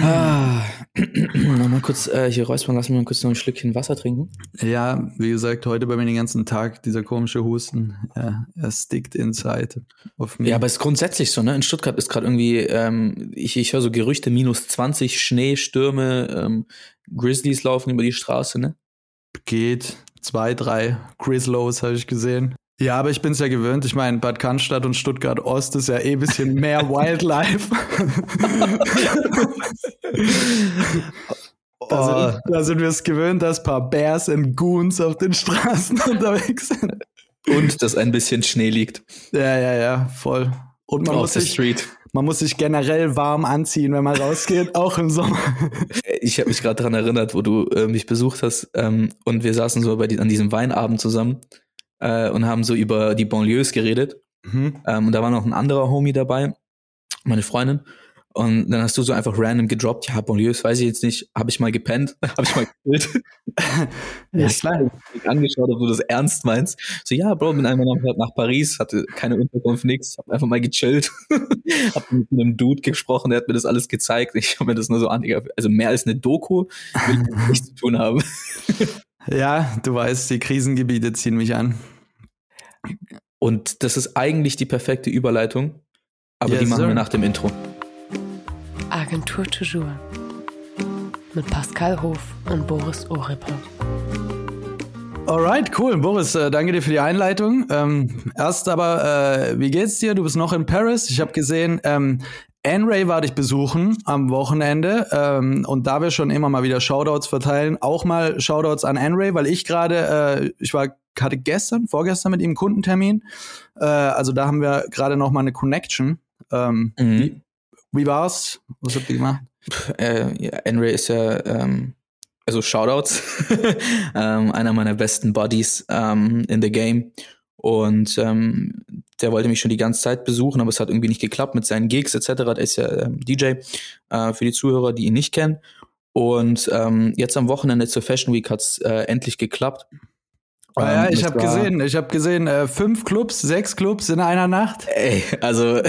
ah, mal kurz äh, hier räuspern lassen, mal kurz noch ein Schlückchen Wasser trinken. Ja, wie gesagt, heute bei mir den ganzen Tag dieser komische Husten. Ja, er stickt inside auf mich. Ja, aber es ist grundsätzlich so, ne? In Stuttgart ist gerade irgendwie, ähm, ich, ich höre so Gerüchte, minus 20, Schnee, Stürme, ähm, Grizzlies laufen über die Straße, ne? Geht. Zwei, drei Grizzlos habe ich gesehen. Ja, aber ich bin es ja gewöhnt. Ich meine, Bad Cannstatt und Stuttgart Ost ist ja eh ein bisschen mehr Wildlife. da, sind, da sind wir es gewöhnt, dass ein paar Bears und Goons auf den Straßen unterwegs sind. Und dass ein bisschen Schnee liegt. Ja, ja, ja, voll. Und man, muss sich, man muss sich generell warm anziehen, wenn man rausgeht, auch im Sommer. Ich habe mich gerade daran erinnert, wo du äh, mich besucht hast ähm, und wir saßen so bei die, an diesem Weinabend zusammen äh, und haben so über die Banlieues geredet. Mhm. Ähm, und da war noch ein anderer Homie dabei, meine Freundin. Und dann hast du so einfach random gedroppt, ja, Banlieues, weiß ich jetzt nicht, habe ich mal gepennt, habe ich mal gekillt. ja, klar. Ich angeschaut, ob du das ernst meinst. So, ja, Bro, bin einmal nach, nach Paris, hatte keine Unterkunft, nix, hab einfach mal gechillt, hab mit einem Dude gesprochen, der hat mir das alles gezeigt. Ich habe mir das nur so an, also mehr als eine Doku will ich nichts zu tun haben. ja, du weißt, die Krisengebiete ziehen mich an. Und das ist eigentlich die perfekte Überleitung, aber yes, die machen sir. wir nach dem Intro. Agentur Toujours mit Pascal Hof und Boris Orippe. Alright, cool. Boris, äh, danke dir für die Einleitung. Ähm, erst aber, äh, wie geht's dir? Du bist noch in Paris. Ich habe gesehen, ähm, N-Ray war dich besuchen am Wochenende ähm, und da wir schon immer mal wieder Shoutouts verteilen, auch mal Shoutouts an N-Ray, weil ich gerade, äh, ich war hatte gestern, vorgestern mit ihm einen Kundentermin. Äh, also da haben wir gerade noch mal eine Connection. Ähm, mhm. wie, wie, war's? Was habt ihr gemacht? Äh, ja, Enray ist ja, ähm, also Shoutouts, ähm, einer meiner besten Buddies ähm, in the game. Und ähm, der wollte mich schon die ganze Zeit besuchen, aber es hat irgendwie nicht geklappt mit seinen Gigs etc. Der ist ja ähm, DJ äh, für die Zuhörer, die ihn nicht kennen. Und ähm, jetzt am Wochenende zur Fashion Week hat's äh, endlich geklappt. Ah, ja, ich habe gesehen, ich habe gesehen, äh, fünf Clubs, sechs Clubs in einer Nacht. Ey, also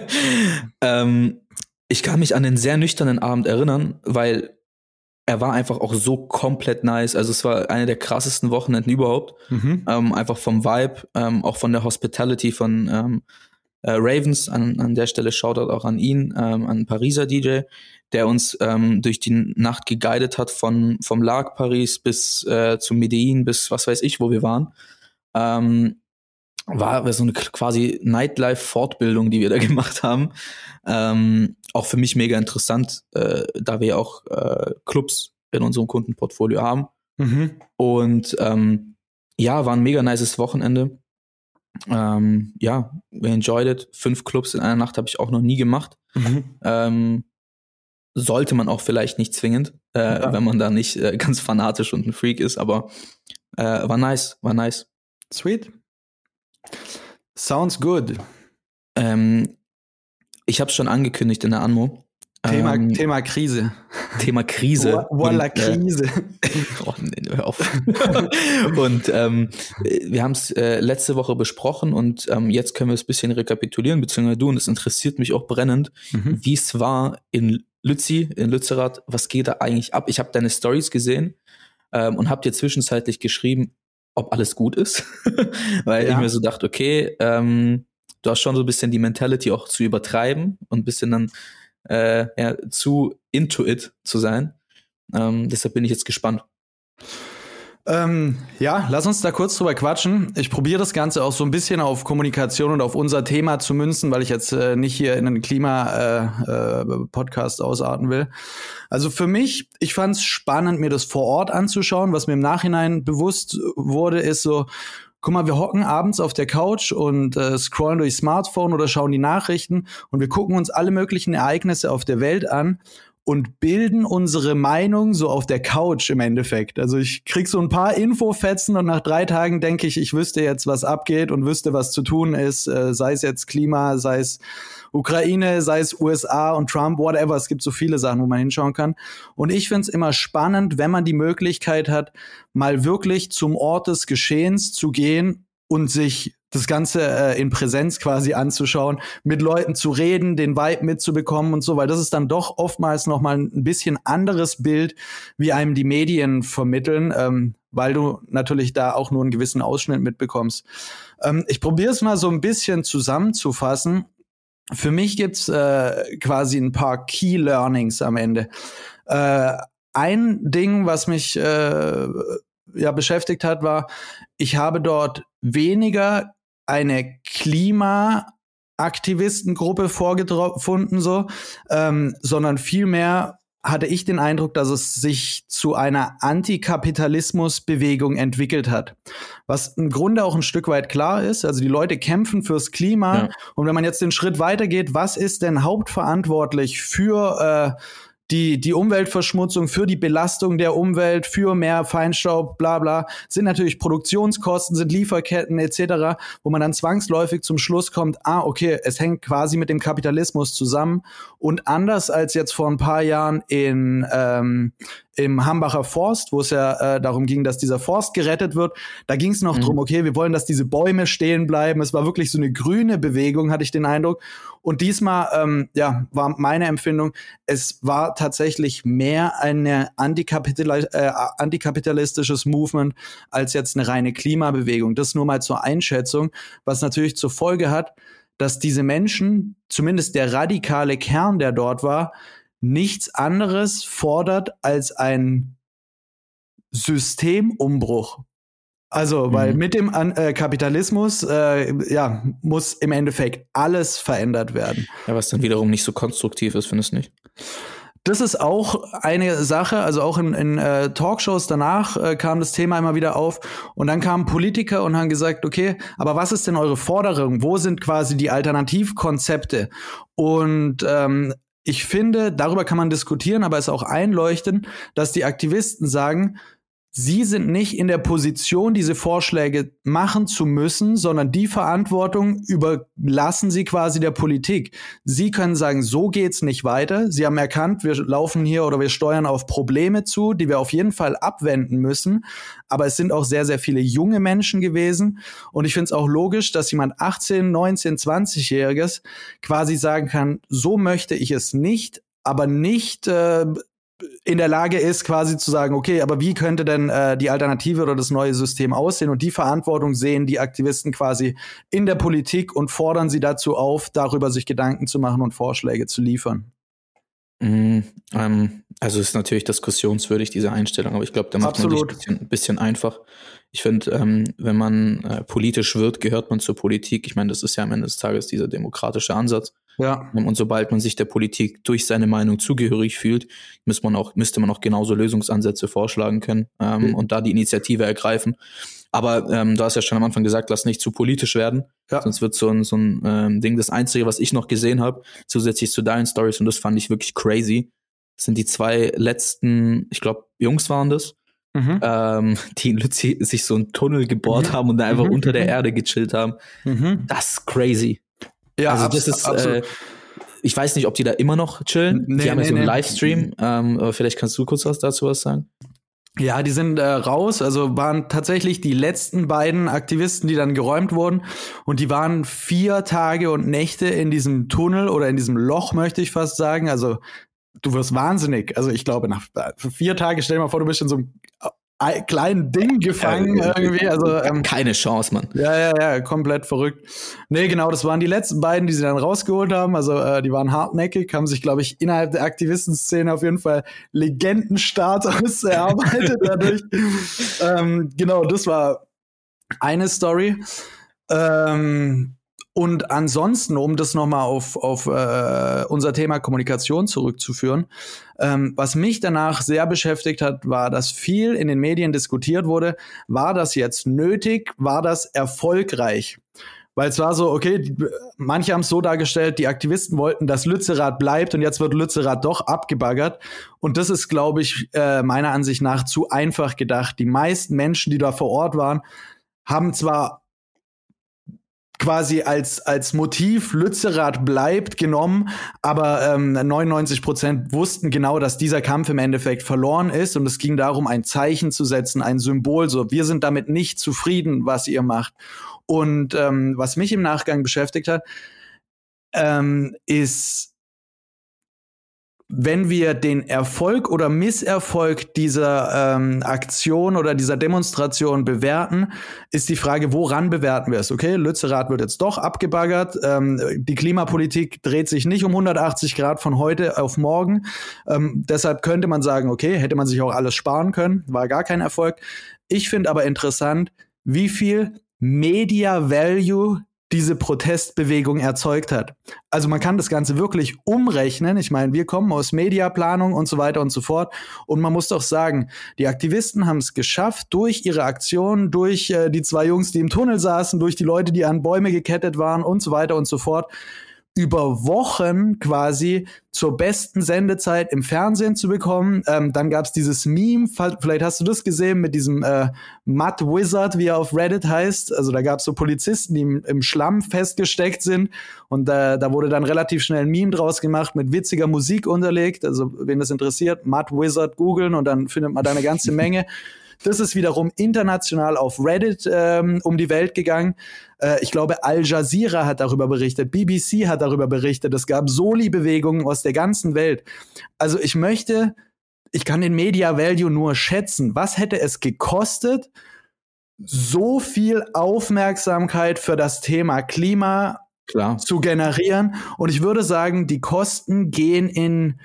ähm, ich kann mich an den sehr nüchternen Abend erinnern, weil er war einfach auch so komplett nice. Also es war eine der krassesten Wochenenden überhaupt. Mhm. Ähm, einfach vom Vibe, ähm, auch von der Hospitality von ähm, äh, Ravens. An, an der Stelle Shoutout auch an ihn, ähm, an Pariser DJ der uns ähm, durch die Nacht geguidet hat von vom Lag Paris bis äh, zu Medellin bis was weiß ich, wo wir waren. Ähm, war so eine quasi Nightlife-Fortbildung, die wir da gemacht haben. Ähm, auch für mich mega interessant, äh, da wir auch äh, Clubs in unserem Kundenportfolio haben. Mhm. Und ähm, ja, war ein mega nices Wochenende. Ähm, ja, we enjoyed it. Fünf Clubs in einer Nacht habe ich auch noch nie gemacht. Mhm. Ähm, sollte man auch vielleicht nicht zwingend, äh, ja. wenn man da nicht äh, ganz fanatisch und ein Freak ist, aber äh, war nice, war nice. Sweet. Sounds good. Ähm, ich habe es schon angekündigt in der Anmo. Thema, ähm, Thema Krise. Thema Krise. Voila, äh, Krise. oh, nee, hör auf. und ähm, wir haben es äh, letzte Woche besprochen und ähm, jetzt können wir es ein bisschen rekapitulieren, beziehungsweise du, und es interessiert mich auch brennend, mhm. wie es war, in Lützi, in Lützerath, was geht da eigentlich ab? Ich habe deine Stories gesehen ähm, und habe dir zwischenzeitlich geschrieben, ob alles gut ist. Weil ja. ich mir so dachte, okay, ähm, du hast schon so ein bisschen die Mentality auch zu übertreiben und ein bisschen dann äh, ja, zu into it zu sein. Ähm, deshalb bin ich jetzt gespannt. Ähm, ja, lass uns da kurz drüber quatschen. Ich probiere das Ganze auch so ein bisschen auf Kommunikation und auf unser Thema zu münzen, weil ich jetzt äh, nicht hier in einen Klima-Podcast äh, äh, ausarten will. Also für mich, ich fand es spannend, mir das vor Ort anzuschauen. Was mir im Nachhinein bewusst wurde, ist so, guck mal, wir hocken abends auf der Couch und äh, scrollen durch Smartphone oder schauen die Nachrichten und wir gucken uns alle möglichen Ereignisse auf der Welt an und bilden unsere Meinung so auf der Couch im Endeffekt. Also ich krieg so ein paar Infofetzen und nach drei Tagen denke ich, ich wüsste jetzt, was abgeht und wüsste, was zu tun ist, äh, sei es jetzt Klima, sei es Ukraine, sei es USA und Trump, whatever. Es gibt so viele Sachen, wo man hinschauen kann. Und ich finde es immer spannend, wenn man die Möglichkeit hat, mal wirklich zum Ort des Geschehens zu gehen und sich das Ganze äh, in Präsenz quasi anzuschauen, mit Leuten zu reden, den Vibe mitzubekommen und so, weil das ist dann doch oftmals noch mal ein bisschen anderes Bild, wie einem die Medien vermitteln, ähm, weil du natürlich da auch nur einen gewissen Ausschnitt mitbekommst. Ähm, ich probiere es mal so ein bisschen zusammenzufassen. Für mich gibt's äh, quasi ein paar Key Learnings am Ende. Äh, ein Ding, was mich äh, ja beschäftigt hat, war, ich habe dort weniger eine Klimaaktivistengruppe vorgefunden, so, ähm, sondern vielmehr hatte ich den Eindruck, dass es sich zu einer Antikapitalismusbewegung entwickelt hat. Was im Grunde auch ein Stück weit klar ist. Also die Leute kämpfen fürs Klima. Ja. Und wenn man jetzt den Schritt weitergeht, was ist denn hauptverantwortlich für äh, die, die Umweltverschmutzung, für die Belastung der Umwelt, für mehr Feinstaub, bla bla, sind natürlich Produktionskosten, sind Lieferketten etc., wo man dann zwangsläufig zum Schluss kommt, ah, okay, es hängt quasi mit dem Kapitalismus zusammen. Und anders als jetzt vor ein paar Jahren in, ähm, im Hambacher Forst, wo es ja äh, darum ging, dass dieser Forst gerettet wird. Da ging es noch mhm. drum, okay, wir wollen, dass diese Bäume stehen bleiben. Es war wirklich so eine grüne Bewegung, hatte ich den Eindruck. Und diesmal, ähm, ja, war meine Empfindung, es war tatsächlich mehr ein Antikapital äh, antikapitalistisches Movement als jetzt eine reine Klimabewegung. Das nur mal zur Einschätzung, was natürlich zur Folge hat, dass diese Menschen, zumindest der radikale Kern, der dort war, nichts anderes fordert als ein Systemumbruch. Also, weil mhm. mit dem äh, Kapitalismus äh, ja, muss im Endeffekt alles verändert werden. Ja, was dann wiederum nicht so konstruktiv ist, findest du nicht? Das ist auch eine Sache, also auch in, in äh, Talkshows danach äh, kam das Thema immer wieder auf und dann kamen Politiker und haben gesagt, okay, aber was ist denn eure Forderung? Wo sind quasi die Alternativkonzepte? Und ähm, ich finde, darüber kann man diskutieren, aber es ist auch einleuchtend, dass die Aktivisten sagen, Sie sind nicht in der Position, diese Vorschläge machen zu müssen, sondern die Verantwortung überlassen Sie quasi der Politik. Sie können sagen, so geht's nicht weiter. Sie haben erkannt, wir laufen hier oder wir steuern auf Probleme zu, die wir auf jeden Fall abwenden müssen. Aber es sind auch sehr, sehr viele junge Menschen gewesen. Und ich finde es auch logisch, dass jemand 18, 19, 20-Jähriges quasi sagen kann, so möchte ich es nicht, aber nicht äh, in der Lage ist, quasi zu sagen, okay, aber wie könnte denn äh, die Alternative oder das neue System aussehen? Und die Verantwortung sehen die Aktivisten quasi in der Politik und fordern sie dazu auf, darüber sich Gedanken zu machen und Vorschläge zu liefern. Mm, ähm, also ist natürlich diskussionswürdig, diese Einstellung, aber ich glaube, da macht Absolut. man sich ein bisschen, bisschen einfach. Ich finde, ähm, wenn man äh, politisch wird, gehört man zur Politik. Ich meine, das ist ja am Ende des Tages dieser demokratische Ansatz. Ja. Und sobald man sich der Politik durch seine Meinung zugehörig fühlt, müsste man auch, müsste man auch genauso Lösungsansätze vorschlagen können ähm, mhm. und da die Initiative ergreifen. Aber ähm, du hast ja schon am Anfang gesagt, lass nicht zu politisch werden, ja. sonst wird so ein, so ein ähm, Ding. Das Einzige, was ich noch gesehen habe, zusätzlich zu deinen Stories, und das fand ich wirklich crazy, sind die zwei letzten, ich glaube, Jungs waren das, Mhm. Ähm, die in Lützi sich so einen Tunnel gebohrt mhm. haben und da einfach mhm. unter der mhm. Erde gechillt haben. Mhm. Das ist crazy. Ja, also das ist, äh, ich weiß nicht, ob die da immer noch chillen. Nee, die haben nee, ja so einen nee. Livestream. Ähm, vielleicht kannst du kurz was dazu was sagen. Ja, die sind äh, raus, also waren tatsächlich die letzten beiden Aktivisten, die dann geräumt wurden. Und die waren vier Tage und Nächte in diesem Tunnel oder in diesem Loch, möchte ich fast sagen. Also du wirst wahnsinnig. Also ich glaube, nach vier Tagen, stell dir mal vor, du bist in so einem kleinen Ding gefangen ja, irgendwie. Also ähm, keine Chance, Mann. Ja, ja, ja, komplett verrückt. Nee, genau, das waren die letzten beiden, die sie dann rausgeholt haben. Also äh, die waren hartnäckig, haben sich, glaube ich, innerhalb der Aktivistenszene auf jeden Fall Legendenstatus erarbeitet dadurch. ähm, genau, das war eine Story. Ähm, und ansonsten, um das nochmal auf, auf äh, unser Thema Kommunikation zurückzuführen, ähm, was mich danach sehr beschäftigt hat, war, dass viel in den Medien diskutiert wurde, war das jetzt nötig, war das erfolgreich? Weil es war so, okay, die, manche haben es so dargestellt, die Aktivisten wollten, dass Lützerath bleibt und jetzt wird Lützerath doch abgebaggert. Und das ist, glaube ich, äh, meiner Ansicht nach zu einfach gedacht. Die meisten Menschen, die da vor Ort waren, haben zwar quasi als, als Motiv Lützerath bleibt genommen, aber ähm, 99 Prozent wussten genau, dass dieser Kampf im Endeffekt verloren ist und es ging darum, ein Zeichen zu setzen, ein Symbol, so wir sind damit nicht zufrieden, was ihr macht. Und ähm, was mich im Nachgang beschäftigt hat, ähm, ist wenn wir den Erfolg oder Misserfolg dieser ähm, Aktion oder dieser Demonstration bewerten, ist die Frage, woran bewerten wir es? Okay, Lützerath wird jetzt doch abgebaggert. Ähm, die Klimapolitik dreht sich nicht um 180 Grad von heute auf morgen. Ähm, deshalb könnte man sagen, okay, hätte man sich auch alles sparen können, war gar kein Erfolg. Ich finde aber interessant, wie viel Media Value diese Protestbewegung erzeugt hat. Also man kann das Ganze wirklich umrechnen. Ich meine, wir kommen aus Mediaplanung und so weiter und so fort. Und man muss doch sagen, die Aktivisten haben es geschafft, durch ihre Aktionen, durch äh, die zwei Jungs, die im Tunnel saßen, durch die Leute, die an Bäume gekettet waren und so weiter und so fort, über Wochen quasi zur besten Sendezeit im Fernsehen zu bekommen. Ähm, dann gab's dieses Meme, vielleicht hast du das gesehen, mit diesem äh, Mud Wizard, wie er auf Reddit heißt. Also da gab's so Polizisten, die im, im Schlamm festgesteckt sind. Und äh, da wurde dann relativ schnell ein Meme draus gemacht, mit witziger Musik unterlegt. Also wen das interessiert, Mud Wizard googeln und dann findet man da eine ganze Menge. Das ist wiederum international auf Reddit ähm, um die Welt gegangen. Äh, ich glaube, Al Jazeera hat darüber berichtet, BBC hat darüber berichtet. Es gab Soli-Bewegungen aus der ganzen Welt. Also ich möchte, ich kann den Media Value nur schätzen. Was hätte es gekostet, so viel Aufmerksamkeit für das Thema Klima Klar. zu generieren? Und ich würde sagen, die Kosten gehen in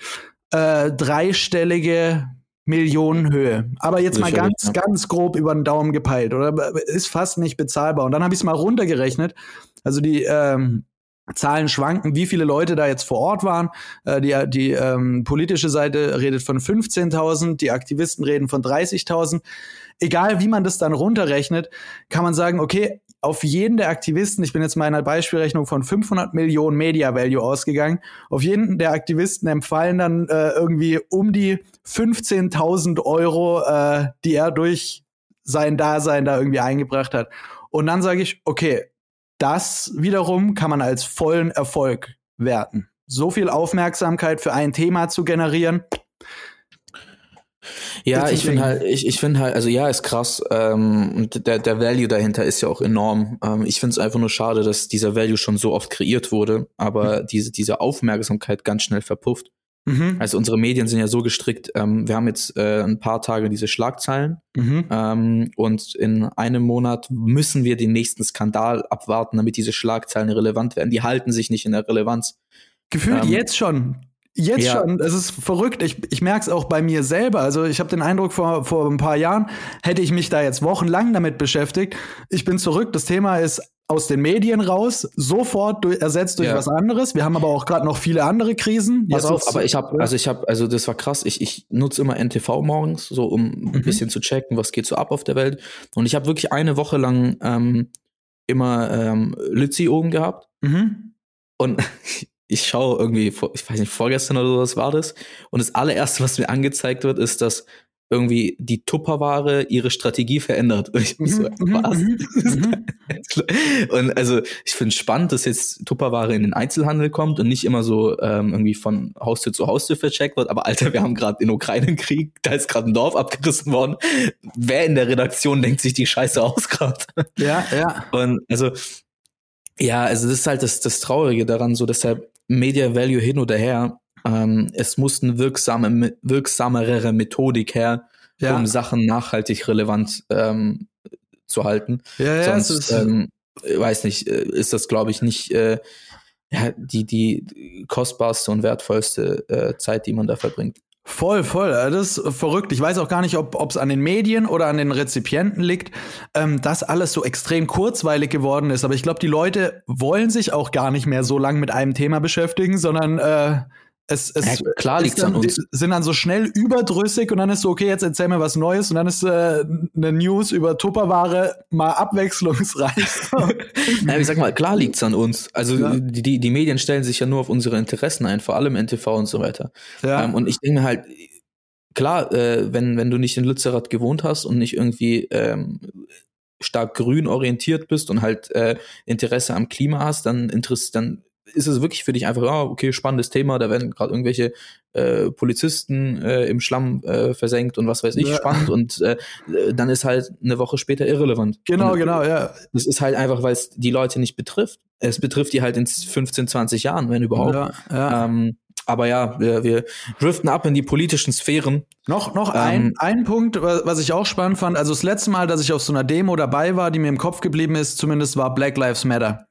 äh, dreistellige Millionenhöhe. Aber jetzt mal ganz, ja. ganz grob über den Daumen gepeilt, oder? Ist fast nicht bezahlbar. Und dann habe ich es mal runtergerechnet. Also die ähm, Zahlen schwanken, wie viele Leute da jetzt vor Ort waren. Äh, die die ähm, politische Seite redet von 15.000, die Aktivisten reden von 30.000. Egal, wie man das dann runterrechnet, kann man sagen, okay, auf jeden der Aktivisten, ich bin jetzt mal in einer Beispielrechnung von 500 Millionen Media Value ausgegangen, auf jeden der Aktivisten empfallen dann äh, irgendwie um die 15.000 Euro, äh, die er durch sein Dasein da irgendwie eingebracht hat. Und dann sage ich, okay, das wiederum kann man als vollen Erfolg werten. So viel Aufmerksamkeit für ein Thema zu generieren, ja, ich finde halt, ich, ich finde halt, also ja, ist krass. Ähm, und der, der Value dahinter ist ja auch enorm. Ähm, ich finde es einfach nur schade, dass dieser Value schon so oft kreiert wurde, aber mhm. diese, diese Aufmerksamkeit ganz schnell verpufft. Mhm. Also unsere Medien sind ja so gestrickt, ähm, wir haben jetzt äh, ein paar Tage diese Schlagzeilen mhm. ähm, und in einem Monat müssen wir den nächsten Skandal abwarten, damit diese Schlagzeilen relevant werden. Die halten sich nicht in der Relevanz. Gefühlt ähm, jetzt schon. Jetzt ja. schon, es ist verrückt. Ich, ich merke es auch bei mir selber. Also ich habe den Eindruck, vor, vor ein paar Jahren hätte ich mich da jetzt wochenlang damit beschäftigt. Ich bin zurück, das Thema ist aus den Medien raus, sofort durch, ersetzt durch ja. was anderes. Wir haben aber auch gerade noch viele andere Krisen. Pass auf, aber ich habe, also ich habe, also das war krass. Ich, ich nutze immer NTV morgens, so um mhm. ein bisschen zu checken, was geht so ab auf der Welt. Und ich habe wirklich eine Woche lang ähm, immer ähm, Lützi oben gehabt. Mhm. Und ich schaue irgendwie, ich weiß nicht, vorgestern oder sowas war das. Und das allererste, was mir angezeigt wird, ist, dass irgendwie die Tupperware ihre Strategie verändert. Und ich so, mhm, was? Mhm, mhm. und also ich finde es spannend, dass jetzt Tupperware in den Einzelhandel kommt und nicht immer so ähm, irgendwie von Haustür zu Haustür vercheckt wird. Aber Alter, wir haben gerade den Ukraine-Krieg, da ist gerade ein Dorf abgerissen worden. Wer in der Redaktion denkt sich die Scheiße aus gerade? Ja, ja. Und also ja, also das ist halt das, das Traurige daran, so deshalb Media Value hin oder her. Ähm, es muss eine wirksame, wirksamere Methodik her, ja. um Sachen nachhaltig relevant ähm, zu halten. Ja, ja, Sonst, ähm, weiß nicht, äh, ist das, glaube ich, nicht äh, die, die kostbarste und wertvollste äh, Zeit, die man da verbringt. Voll, voll. Das ist verrückt. Ich weiß auch gar nicht, ob es an den Medien oder an den Rezipienten liegt, ähm, dass alles so extrem kurzweilig geworden ist. Aber ich glaube, die Leute wollen sich auch gar nicht mehr so lang mit einem Thema beschäftigen, sondern äh, es, es ja, klar liegt an uns. sind dann so schnell überdrüssig und dann ist so, okay, jetzt erzähl mir was Neues und dann ist äh, eine News über Tupperware mal abwechslungsreich. ja, ich sag mal, klar liegt's an uns. Also ja. die, die Medien stellen sich ja nur auf unsere Interessen ein, vor allem NTV und so weiter. Ja. Ähm, und ich denke halt, klar, äh, wenn, wenn du nicht in Lützerath gewohnt hast und nicht irgendwie ähm, stark grün orientiert bist und halt äh, Interesse am Klima hast, dann interessiert dann ist es wirklich für dich einfach, ja, okay, spannendes Thema, da werden gerade irgendwelche äh, Polizisten äh, im Schlamm äh, versenkt und was weiß ich, ja. spannend und äh, dann ist halt eine Woche später irrelevant. Genau, und, genau, ja. Das ist halt einfach, weil es die Leute nicht betrifft. Es betrifft die halt in 15, 20 Jahren, wenn überhaupt. Ja, ja. Ähm, aber ja, wir, wir driften ab in die politischen Sphären. Noch, noch ähm, ein, ein Punkt, was ich auch spannend fand. Also das letzte Mal, dass ich auf so einer Demo dabei war, die mir im Kopf geblieben ist, zumindest war Black Lives Matter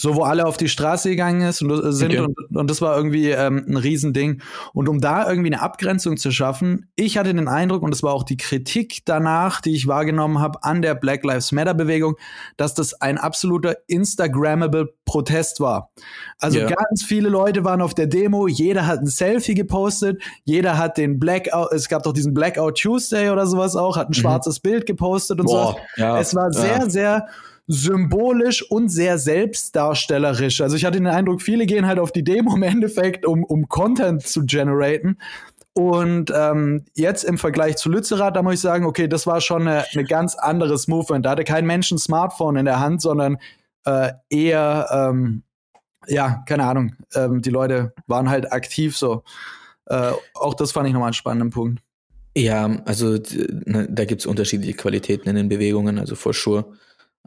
so wo alle auf die Straße gegangen ist und, äh, sind okay. und, und das war irgendwie ähm, ein Riesending. Und um da irgendwie eine Abgrenzung zu schaffen, ich hatte den Eindruck, und das war auch die Kritik danach, die ich wahrgenommen habe an der Black Lives Matter Bewegung, dass das ein absoluter Instagrammable Protest war. Also yeah. ganz viele Leute waren auf der Demo, jeder hat ein Selfie gepostet, jeder hat den Blackout, es gab doch diesen Blackout Tuesday oder sowas auch, hat ein mhm. schwarzes Bild gepostet und Boah, so. Ja, es war sehr, ja. sehr symbolisch und sehr selbstdarstellerisch. Also ich hatte den Eindruck, viele gehen halt auf die Demo im Endeffekt, um, um Content zu generaten. Und ähm, jetzt im Vergleich zu Lützerath, da muss ich sagen, okay, das war schon eine, eine ganz anderes Movement. Da hatte kein Mensch ein Smartphone in der Hand, sondern äh, eher, ähm, ja, keine Ahnung, ähm, die Leute waren halt aktiv so. Äh, auch das fand ich nochmal einen spannenden Punkt. Ja, also ne, da gibt's unterschiedliche Qualitäten in den Bewegungen, also for sure.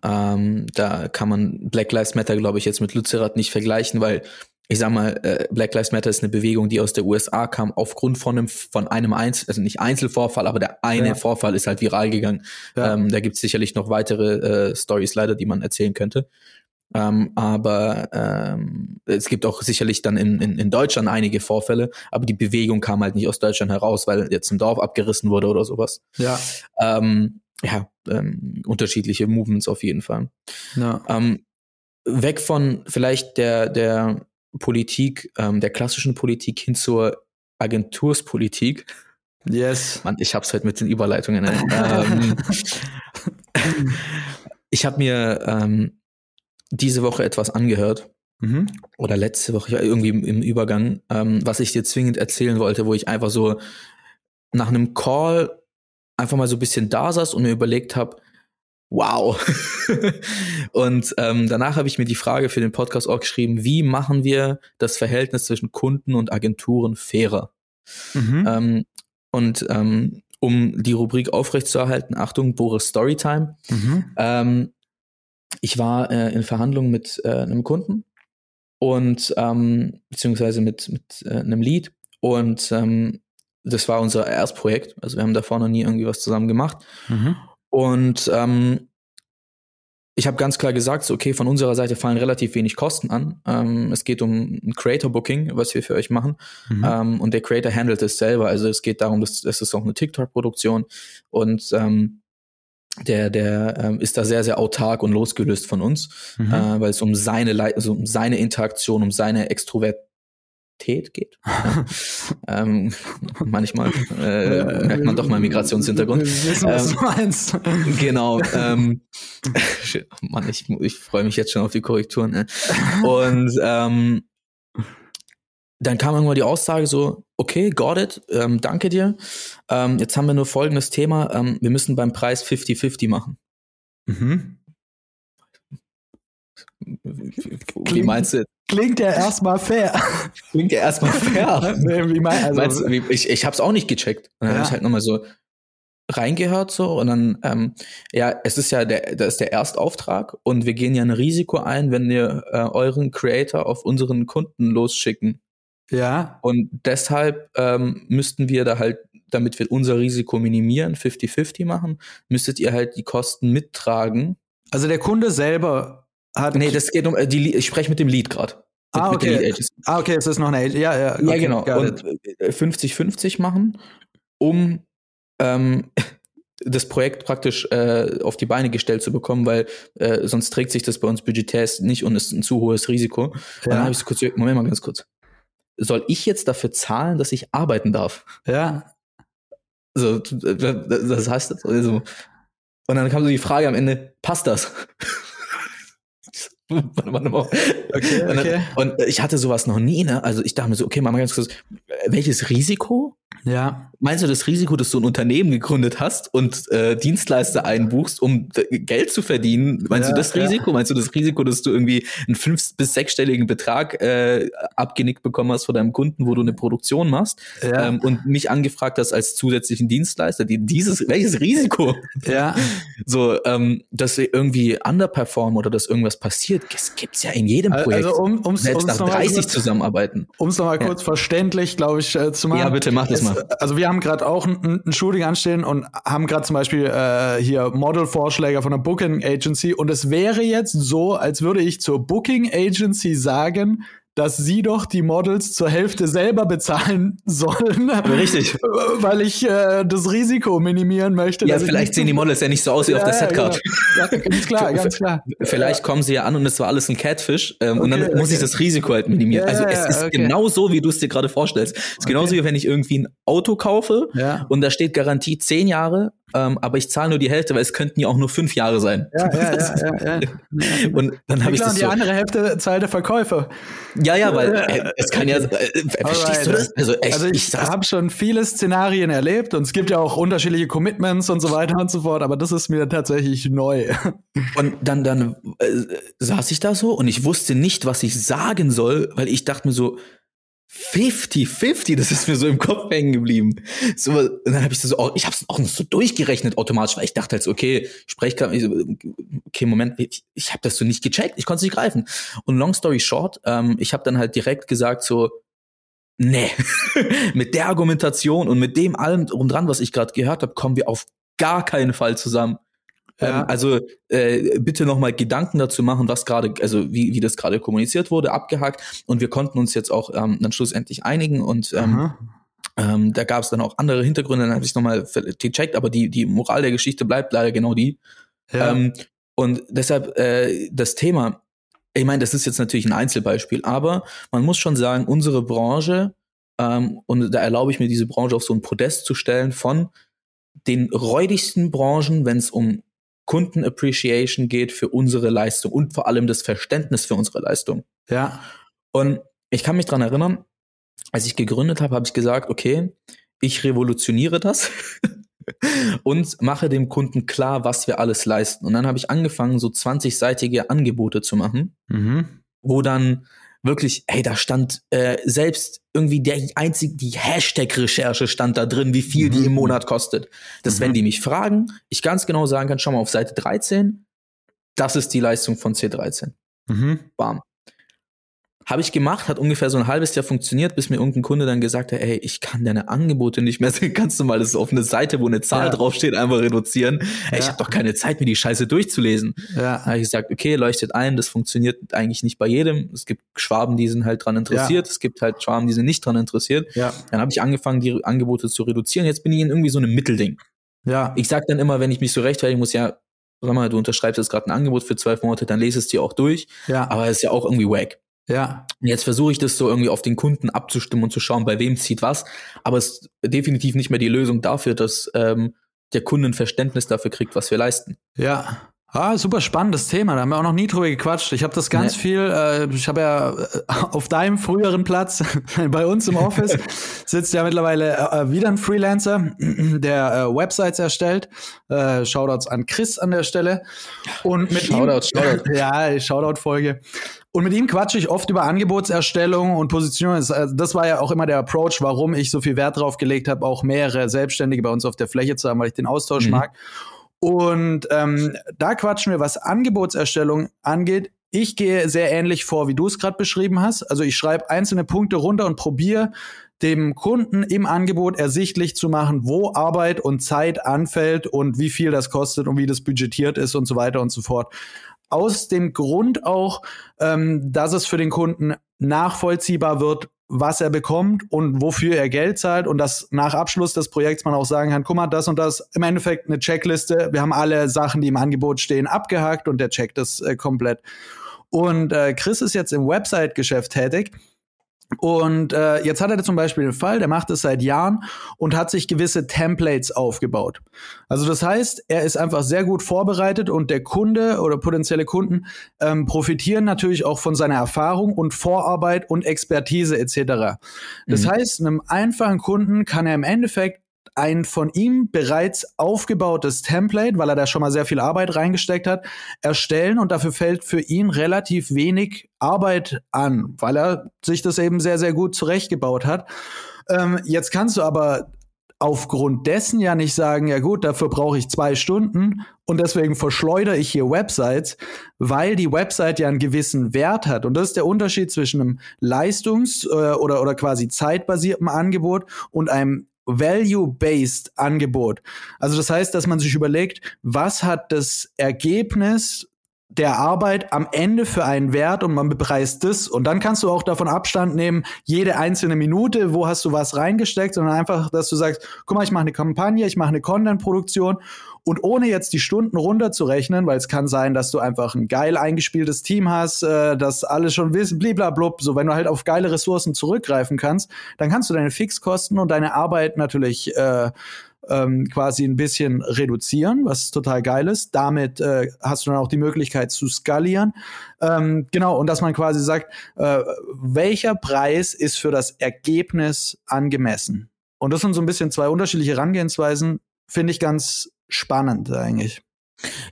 Ähm, da kann man Black Lives Matter, glaube ich, jetzt mit Lützerath nicht vergleichen, weil ich sag mal, äh, Black Lives Matter ist eine Bewegung, die aus der USA kam, aufgrund von einem, von einem Einzel, also nicht Einzelvorfall, aber der eine ja. Vorfall ist halt viral gegangen. Ja. Ähm, da gibt es sicherlich noch weitere äh, Stories leider, die man erzählen könnte. Ähm, aber ähm, es gibt auch sicherlich dann in, in, in Deutschland einige Vorfälle, aber die Bewegung kam halt nicht aus Deutschland heraus, weil jetzt ein Dorf abgerissen wurde oder sowas. Ja. Ähm, ja, ähm, unterschiedliche Movements auf jeden Fall. Ja. Ähm, weg von vielleicht der, der Politik, ähm, der klassischen Politik hin zur Agenturspolitik. Yes. Mann, ich hab's halt mit den Überleitungen. Ähm, ich habe mir ähm, diese Woche etwas angehört. Mhm. Oder letzte Woche, irgendwie im, im Übergang, ähm, was ich dir zwingend erzählen wollte, wo ich einfach so nach einem Call einfach mal so ein bisschen da saß und mir überlegt habe, wow. und ähm, danach habe ich mir die Frage für den Podcast auch geschrieben, wie machen wir das Verhältnis zwischen Kunden und Agenturen fairer? Mhm. Ähm, und ähm, um die Rubrik aufrechtzuerhalten, Achtung, Boris Storytime. Mhm. Ähm, ich war äh, in Verhandlungen mit äh, einem Kunden und ähm, beziehungsweise mit, mit äh, einem Lead und ähm, das war unser Erstprojekt. Also wir haben davor noch nie irgendwie was zusammen gemacht. Mhm. Und ähm, ich habe ganz klar gesagt, so, okay, von unserer Seite fallen relativ wenig Kosten an. Ähm, es geht um ein Creator Booking, was wir für euch machen. Mhm. Ähm, und der Creator handelt es selber. Also es geht darum, dass es ist auch eine TikTok-Produktion und ähm, der, der ähm, ist da sehr, sehr autark und losgelöst von uns, mhm. äh, weil es um seine, also um seine Interaktion, um seine Extrovert Tät geht. ähm, manchmal äh, merkt man doch mal Migrationshintergrund. Wir wissen, was ähm, du meinst. Genau. Ähm, Mann, ich, ich freue mich jetzt schon auf die Korrekturen. Ne? Und ähm, dann kam irgendwann die Aussage so, okay, got it, ähm, danke dir. Ähm, jetzt haben wir nur folgendes Thema, ähm, wir müssen beim Preis 50-50 machen. Mhm. Wie meinst du? Klingt ja erstmal fair. Klingt ja erstmal fair. wie mein, also meinst, wie, ich, ich hab's auch nicht gecheckt. Und dann ja. habe ich halt nochmal so reingehört so und dann, ähm, ja, es ist ja der, das ist der Erstauftrag und wir gehen ja ein Risiko ein, wenn wir äh, euren Creator auf unseren Kunden losschicken. Ja. Und deshalb ähm, müssten wir da halt, damit wir unser Risiko minimieren, 50-50 machen, müsstet ihr halt die Kosten mittragen. Also der Kunde selber hat nee, das geht um äh, die. Ich spreche mit dem Lied gerade. Ah, okay. Ah, okay, es ist noch eine Age. Ja, ja. Okay, ja, genau. Und 50-50 äh, machen, um ähm, das Projekt praktisch äh, auf die Beine gestellt zu bekommen, weil äh, sonst trägt sich das bei uns budgetär nicht und ist ein zu hohes Risiko. Ja. Dann habe ich so kurz, Moment mal ganz kurz. Soll ich jetzt dafür zahlen, dass ich arbeiten darf? Ja. So, das heißt, also, und dann kam so die Frage am Ende, passt das? okay, okay. Und, ich hatte sowas noch nie, ne? Also ich dachte mir so, okay, mal ganz kurz, welches Risiko Ja. Meinst du das Risiko, dass du ein Unternehmen gegründet hast und äh, Dienstleister einbuchst, um Geld zu verdienen? Meinst ja, du das Risiko? Ja. Meinst du das Risiko, dass du irgendwie einen fünf- bis sechsstelligen Betrag äh, abgenickt bekommen hast von deinem Kunden, wo du eine Produktion machst ja. ähm, und mich angefragt hast als zusätzlichen Dienstleister? Die, dieses, welches Risiko? Ja. So, ähm, dass wir irgendwie underperformen oder dass irgendwas passiert, das gibt's ja in jedem Projekt. Also um, um's, Selbst um's nach 30 kurz, zusammenarbeiten. Um es nochmal kurz verständlich, glaube ich, äh, zu machen. Ja, bitte mach das mal also wir haben gerade auch ein, ein Shooting anstehen und haben gerade zum Beispiel äh, hier Model-Vorschläge von einer Booking Agency und es wäre jetzt so, als würde ich zur Booking Agency sagen, dass sie doch die Models zur Hälfte selber bezahlen sollen. Richtig. Weil ich äh, das Risiko minimieren möchte. Ja, vielleicht sehen die Models ja nicht so aus wie ja, auf der Setkarte. Ja, genau. ja, ganz klar, ganz klar. Vielleicht kommen sie ja an und es war alles ein Catfish ähm, okay, und dann okay. muss ich das Risiko halt minimieren. Ja, also es ist okay. genau so, wie du es dir gerade vorstellst. Es ist genauso wie wenn ich irgendwie ein Auto kaufe und da steht Garantie zehn Jahre ähm, aber ich zahle nur die Hälfte, weil es könnten ja auch nur fünf Jahre sein. Ja, ja, ja, ja, ja. Und dann habe ich das und die so, andere Hälfte zahlt der Verkäufer. Ja, ja, weil äh, es kann ja, äh, verstehst du das? Also, echt, also ich, ich habe schon viele Szenarien erlebt und es gibt ja auch unterschiedliche Commitments und so weiter und so fort, aber das ist mir tatsächlich neu. Und dann, dann äh, saß ich da so und ich wusste nicht, was ich sagen soll, weil ich dachte mir so, 50-50, das ist mir so im Kopf hängen geblieben. So, und dann habe ich so, oh, ich habe es auch noch so durchgerechnet automatisch, weil ich dachte halt so, okay, gerade, okay, Moment, ich, ich habe das so nicht gecheckt, ich konnte es nicht greifen. Und long story short, ähm, ich habe dann halt direkt gesagt so, nee, mit der Argumentation und mit dem allem drum dran, was ich gerade gehört habe, kommen wir auf gar keinen Fall zusammen. Ja. Ähm, also äh, bitte nochmal Gedanken dazu machen, was gerade, also wie, wie das gerade kommuniziert wurde, abgehakt. Und wir konnten uns jetzt auch ähm, dann schlussendlich einigen und ähm, ähm, da gab es dann auch andere Hintergründe, dann habe ich nochmal gecheckt, aber die, die Moral der Geschichte bleibt leider genau die. Ja. Ähm, und deshalb äh, das Thema, ich meine, das ist jetzt natürlich ein Einzelbeispiel, aber man muss schon sagen, unsere Branche, ähm, und da erlaube ich mir diese Branche auf so ein Podest zu stellen von den räudigsten Branchen, wenn es um Kunden-Appreciation geht für unsere Leistung und vor allem das Verständnis für unsere Leistung. Ja. Und ich kann mich dran erinnern, als ich gegründet habe, habe ich gesagt, okay, ich revolutioniere das und mache dem Kunden klar, was wir alles leisten. Und dann habe ich angefangen, so 20-seitige Angebote zu machen, mhm. wo dann wirklich, hey, da stand äh, selbst irgendwie der einzige, die Hashtag-Recherche stand da drin, wie viel mhm. die im mhm. Monat kostet. Dass mhm. wenn die mich fragen, ich ganz genau sagen kann, schau mal auf Seite 13, das ist die Leistung von C13. Mhm. Bam. Habe ich gemacht, hat ungefähr so ein halbes Jahr funktioniert, bis mir irgendein Kunde dann gesagt hat, ey, ich kann deine Angebote nicht mehr sehen. Kannst du mal das auf eine Seite, wo eine Zahl ja. draufsteht, einfach reduzieren? Ey, ich habe doch keine Zeit, mir die Scheiße durchzulesen. Ja. habe ich gesagt, okay, leuchtet ein, das funktioniert eigentlich nicht bei jedem. Es gibt Schwaben, die sind halt dran interessiert. Ja. Es gibt halt Schwaben, die sind nicht dran interessiert. Ja. Dann habe ich angefangen, die Angebote zu reduzieren. Jetzt bin ich in irgendwie so einem Mittelding. Ja. Ich sag dann immer, wenn ich mich so rechtfertigen muss, ja, sag mal, du unterschreibst jetzt gerade ein Angebot für zwölf Monate, dann lese es dir auch durch. Ja. Aber es ist ja auch irgendwie wack. Ja. Jetzt versuche ich das so irgendwie auf den Kunden abzustimmen und zu schauen, bei wem zieht was. Aber es ist definitiv nicht mehr die Lösung dafür, dass ähm, der Kunde ein Verständnis dafür kriegt, was wir leisten. Ja. Ah, super spannendes Thema. Da haben wir auch noch nie drüber gequatscht. Ich habe das ganz nee. viel, äh, ich habe ja äh, auf deinem früheren Platz bei uns im Office sitzt ja mittlerweile äh, wieder ein Freelancer, der äh, Websites erstellt. Äh, Shoutouts an Chris an der Stelle. Und mit Shoutouts, ihm, Shoutout. ja, Shoutout-Folge. Und mit ihm quatsche ich oft über Angebotserstellung und Positionierung. Äh, das war ja auch immer der Approach, warum ich so viel Wert drauf gelegt habe, auch mehrere Selbstständige bei uns auf der Fläche zu haben, weil ich den Austausch mhm. mag. Und ähm, da quatschen wir, was Angebotserstellung angeht. Ich gehe sehr ähnlich vor, wie du es gerade beschrieben hast. Also ich schreibe einzelne Punkte runter und probiere dem Kunden im Angebot ersichtlich zu machen, wo Arbeit und Zeit anfällt und wie viel das kostet und wie das budgetiert ist und so weiter und so fort. Aus dem Grund auch, ähm, dass es für den Kunden nachvollziehbar wird, was er bekommt und wofür er Geld zahlt und dass nach Abschluss des Projekts man auch sagen kann, guck mal, das und das, im Endeffekt eine Checkliste, wir haben alle Sachen, die im Angebot stehen, abgehakt und der checkt das äh, komplett. Und äh, Chris ist jetzt im Website-Geschäft tätig. Und äh, jetzt hat er zum Beispiel den Fall, der macht es seit Jahren und hat sich gewisse Templates aufgebaut. Also das heißt, er ist einfach sehr gut vorbereitet und der Kunde oder potenzielle Kunden ähm, profitieren natürlich auch von seiner Erfahrung und Vorarbeit und Expertise etc. Das mhm. heißt, einem einfachen Kunden kann er im Endeffekt ein von ihm bereits aufgebautes Template, weil er da schon mal sehr viel Arbeit reingesteckt hat, erstellen und dafür fällt für ihn relativ wenig Arbeit an, weil er sich das eben sehr, sehr gut zurechtgebaut hat. Ähm, jetzt kannst du aber aufgrund dessen ja nicht sagen, ja gut, dafür brauche ich zwei Stunden und deswegen verschleudere ich hier Websites, weil die Website ja einen gewissen Wert hat. Und das ist der Unterschied zwischen einem leistungs- äh, oder, oder quasi zeitbasierten Angebot und einem Value-Based Angebot. Also das heißt, dass man sich überlegt, was hat das Ergebnis der Arbeit am Ende für einen Wert und man bepreist das. Und dann kannst du auch davon Abstand nehmen, jede einzelne Minute, wo hast du was reingesteckt, sondern einfach, dass du sagst, guck mal, ich mache eine Kampagne, ich mache eine Content-Produktion und ohne jetzt die Stunden runterzurechnen, weil es kann sein, dass du einfach ein geil eingespieltes Team hast, äh, das alles schon wissen, bliblablub, so wenn du halt auf geile Ressourcen zurückgreifen kannst, dann kannst du deine Fixkosten und deine Arbeit natürlich äh, ähm, quasi ein bisschen reduzieren, was total geil ist. Damit äh, hast du dann auch die Möglichkeit zu skalieren. Ähm, genau, und dass man quasi sagt, äh, welcher Preis ist für das Ergebnis angemessen? Und das sind so ein bisschen zwei unterschiedliche Herangehensweisen, finde ich ganz spannend eigentlich.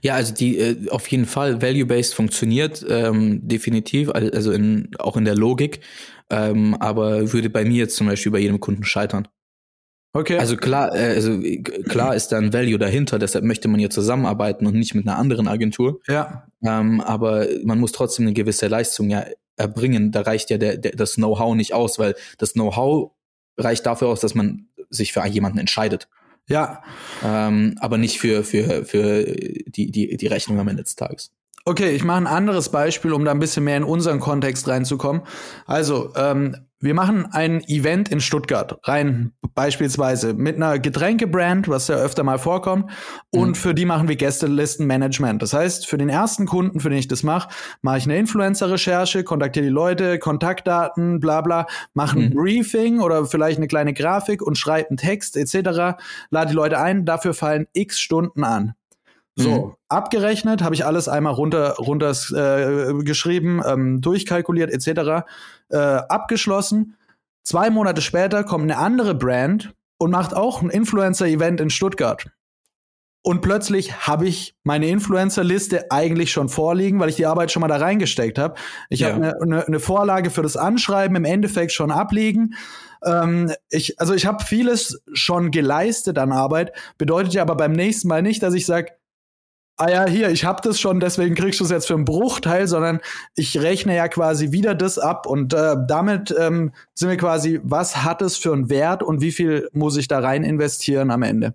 Ja, also die äh, auf jeden Fall Value-based funktioniert ähm, definitiv, also in, auch in der Logik, ähm, aber würde bei mir jetzt zum Beispiel bei jedem Kunden scheitern. Okay. Also klar, äh, also klar ist da ein Value dahinter, deshalb möchte man hier zusammenarbeiten und nicht mit einer anderen Agentur. Ja. Ähm, aber man muss trotzdem eine gewisse Leistung ja erbringen. Da reicht ja der, der, das Know-how nicht aus, weil das Know-how reicht dafür aus, dass man sich für jemanden entscheidet. Ja. Ähm, aber nicht für, für, für die, die, die Rechnung am Ende des Tages. Okay, ich mache ein anderes Beispiel, um da ein bisschen mehr in unseren Kontext reinzukommen. Also, ähm, wir machen ein Event in Stuttgart, rein beispielsweise mit einer Getränkebrand, was ja öfter mal vorkommt, und mhm. für die machen wir Gästelistenmanagement. Das heißt, für den ersten Kunden, für den ich das mache, mache ich eine Influencer-Recherche, kontaktiere die Leute, Kontaktdaten, bla bla, mache ein mhm. Briefing oder vielleicht eine kleine Grafik und schreibe einen Text etc., lade die Leute ein, dafür fallen x Stunden an. So, mhm. abgerechnet habe ich alles einmal runter, runter äh, geschrieben, ähm, durchkalkuliert etc. Äh, abgeschlossen. Zwei Monate später kommt eine andere Brand und macht auch ein Influencer-Event in Stuttgart. Und plötzlich habe ich meine Influencer-Liste eigentlich schon vorliegen, weil ich die Arbeit schon mal da reingesteckt habe. Ich ja. habe eine, eine, eine Vorlage für das Anschreiben im Endeffekt schon abliegen. Ähm, ich, also ich habe vieles schon geleistet an Arbeit, bedeutet ja aber beim nächsten Mal nicht, dass ich sage, ah ja, hier, ich hab das schon, deswegen kriegst du es jetzt für einen Bruchteil, sondern ich rechne ja quasi wieder das ab und äh, damit ähm, sind wir quasi, was hat es für einen Wert und wie viel muss ich da rein investieren am Ende?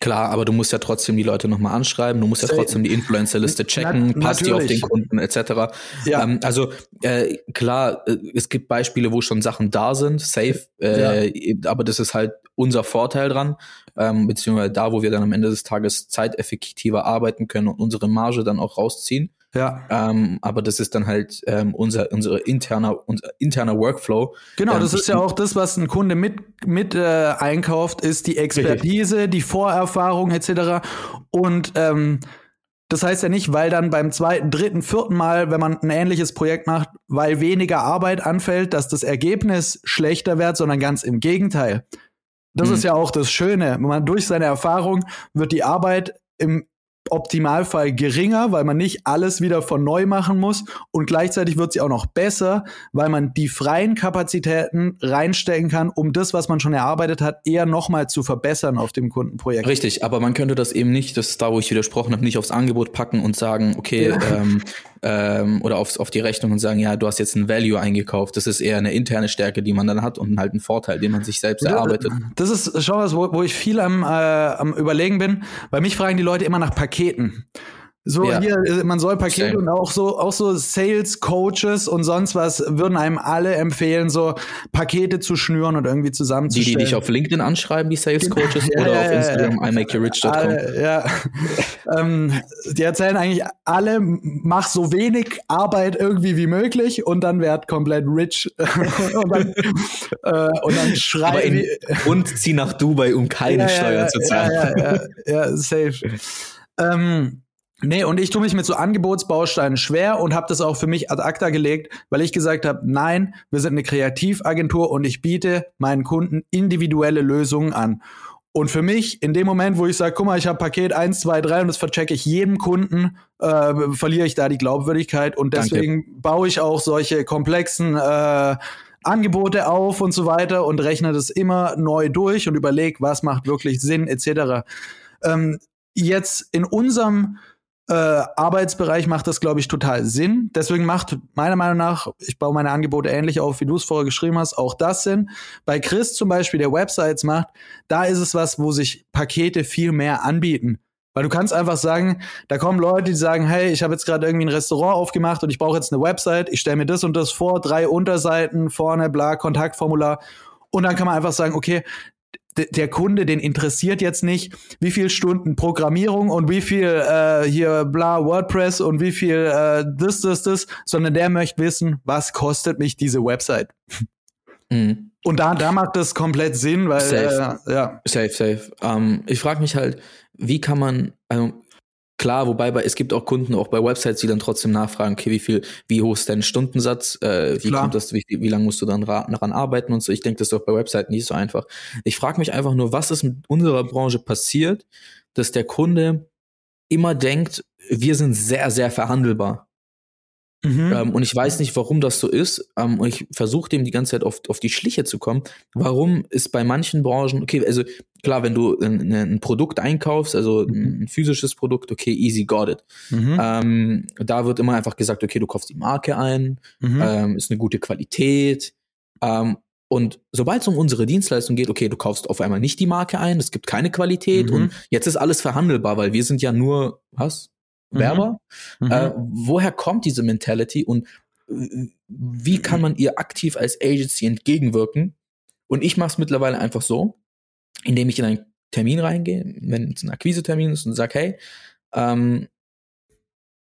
Klar, aber du musst ja trotzdem die Leute nochmal anschreiben, du musst ja trotzdem die Influencer-Liste checken, Na, passt die auf den Kunden etc. Ja. Ähm, also äh, klar, äh, es gibt Beispiele, wo schon Sachen da sind, safe, äh, ja. aber das ist halt unser Vorteil dran, ähm, beziehungsweise da, wo wir dann am Ende des Tages zeiteffektiver arbeiten können und unsere Marge dann auch rausziehen. Ja. Ähm, aber das ist dann halt ähm, unser, unsere interner, unser interner Workflow. Genau, ähm, das ist ja auch das, was ein Kunde mit, mit äh, einkauft, ist die Expertise, richtig. die Vorerfahrung etc. Und ähm, das heißt ja nicht, weil dann beim zweiten, dritten, vierten Mal, wenn man ein ähnliches Projekt macht, weil weniger Arbeit anfällt, dass das Ergebnis schlechter wird, sondern ganz im Gegenteil. Das mhm. ist ja auch das Schöne. Man durch seine Erfahrung wird die Arbeit im Optimalfall geringer, weil man nicht alles wieder von neu machen muss und gleichzeitig wird sie auch noch besser, weil man die freien Kapazitäten reinstecken kann, um das, was man schon erarbeitet hat, eher nochmal zu verbessern auf dem Kundenprojekt. Richtig, aber man könnte das eben nicht, das ist da, wo ich widersprochen habe, nicht aufs Angebot packen und sagen, okay, ja. ähm, ähm, oder aufs, auf die Rechnung und sagen, ja, du hast jetzt ein Value eingekauft. Das ist eher eine interne Stärke, die man dann hat und halt ein Vorteil, den man sich selbst erarbeitet. Das ist schon was, wo, wo ich viel am, äh, am überlegen bin, weil mich fragen die Leute immer nach Paketen. So ja. hier, äh, man soll Pakete Same. und auch so, auch so Sales Coaches und sonst was würden einem alle empfehlen, so Pakete zu schnüren und irgendwie zusammenzustellen. Die, die dich auf LinkedIn anschreiben, die Sales genau. Coaches, ja, oder ja, auf Instagram, ja, imakeyourrich.com. Ja, ähm, die erzählen eigentlich alle, mach so wenig Arbeit irgendwie wie möglich und dann werd komplett rich und dann, äh, und dann schreiben. Und zieh nach Dubai, um keine Steuer zu zahlen. Ja, ja, ja, ja safe. Ähm, Nee, und ich tue mich mit so Angebotsbausteinen schwer und habe das auch für mich ad acta gelegt, weil ich gesagt habe, nein, wir sind eine Kreativagentur und ich biete meinen Kunden individuelle Lösungen an. Und für mich, in dem Moment, wo ich sage, guck mal, ich habe Paket 1, 2, 3 und das verchecke ich jedem Kunden, äh, verliere ich da die Glaubwürdigkeit. Und deswegen Danke. baue ich auch solche komplexen äh, Angebote auf und so weiter und rechne das immer neu durch und überlege, was macht wirklich Sinn, etc. Ähm, jetzt in unserem äh, Arbeitsbereich macht das, glaube ich, total Sinn. Deswegen macht meiner Meinung nach, ich baue meine Angebote ähnlich auf, wie du es vorher geschrieben hast, auch das Sinn. Bei Chris zum Beispiel, der Websites macht, da ist es was, wo sich Pakete viel mehr anbieten. Weil du kannst einfach sagen, da kommen Leute, die sagen, hey, ich habe jetzt gerade irgendwie ein Restaurant aufgemacht und ich brauche jetzt eine Website, ich stelle mir das und das vor, drei Unterseiten, vorne, bla, Kontaktformular. Und dann kann man einfach sagen, okay, der Kunde, den interessiert jetzt nicht, wie viel Stunden Programmierung und wie viel äh, hier bla WordPress und wie viel äh, das, das, das, sondern der möchte wissen, was kostet mich diese Website. Mhm. Und da, da macht das komplett Sinn, weil safe. Äh, ja. Safe, safe. Ähm, ich frage mich halt, wie kann man, also Klar, wobei bei, es gibt auch Kunden, auch bei Websites, die dann trotzdem nachfragen, okay, wie viel, wie hoch ist dein Stundensatz, äh, wie Klar. kommt das, wie, wie lange musst du dann daran arbeiten und so. Ich denke, das ist doch bei Websites nicht so einfach. Ich frage mich einfach nur, was ist mit unserer Branche passiert, dass der Kunde immer denkt, wir sind sehr, sehr verhandelbar. Mhm. Ähm, und ich weiß nicht, warum das so ist. Ähm, und ich versuche dem die ganze Zeit auf, auf die Schliche zu kommen. Warum ist bei manchen Branchen, okay, also klar, wenn du ein, ein Produkt einkaufst, also mhm. ein physisches Produkt, okay, easy got it. Mhm. Ähm, da wird immer einfach gesagt, okay, du kaufst die Marke ein, mhm. ähm, ist eine gute Qualität. Ähm, und sobald es um unsere Dienstleistung geht, okay, du kaufst auf einmal nicht die Marke ein, es gibt keine Qualität mhm. und jetzt ist alles verhandelbar, weil wir sind ja nur, was? Mhm. Werber. Mhm. Äh, woher kommt diese Mentality und wie kann man ihr aktiv als Agency entgegenwirken? Und ich mache es mittlerweile einfach so, indem ich in einen Termin reingehe, wenn es ein Akquise-Termin ist und sage, hey, ähm,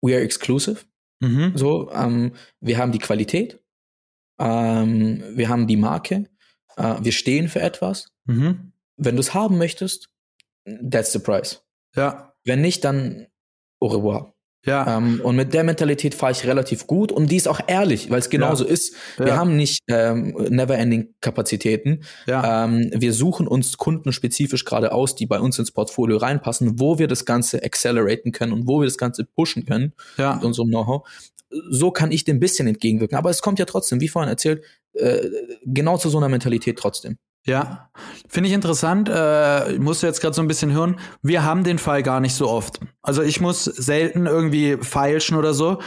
we are exclusive. Mhm. So, ähm, wir haben die Qualität, ähm, wir haben die Marke, uh, wir stehen für etwas. Mhm. Wenn du es haben möchtest, that's the price. Ja. Wenn nicht, dann au revoir. Ja. Ähm, und mit der Mentalität fahre ich relativ gut und die ist auch ehrlich, weil es genauso ja. ist. Wir ja. haben nicht ähm, never-ending Kapazitäten. Ja. Ähm, wir suchen uns Kunden spezifisch gerade aus, die bei uns ins Portfolio reinpassen, wo wir das Ganze acceleraten können und wo wir das Ganze pushen können ja. mit unserem Know-how. So kann ich dem ein bisschen entgegenwirken. Aber es kommt ja trotzdem, wie vorhin erzählt, äh, genau zu so einer Mentalität trotzdem. Ja, finde ich interessant. Äh, ich musste jetzt gerade so ein bisschen hören. Wir haben den Fall gar nicht so oft. Also ich muss selten irgendwie feilschen oder so.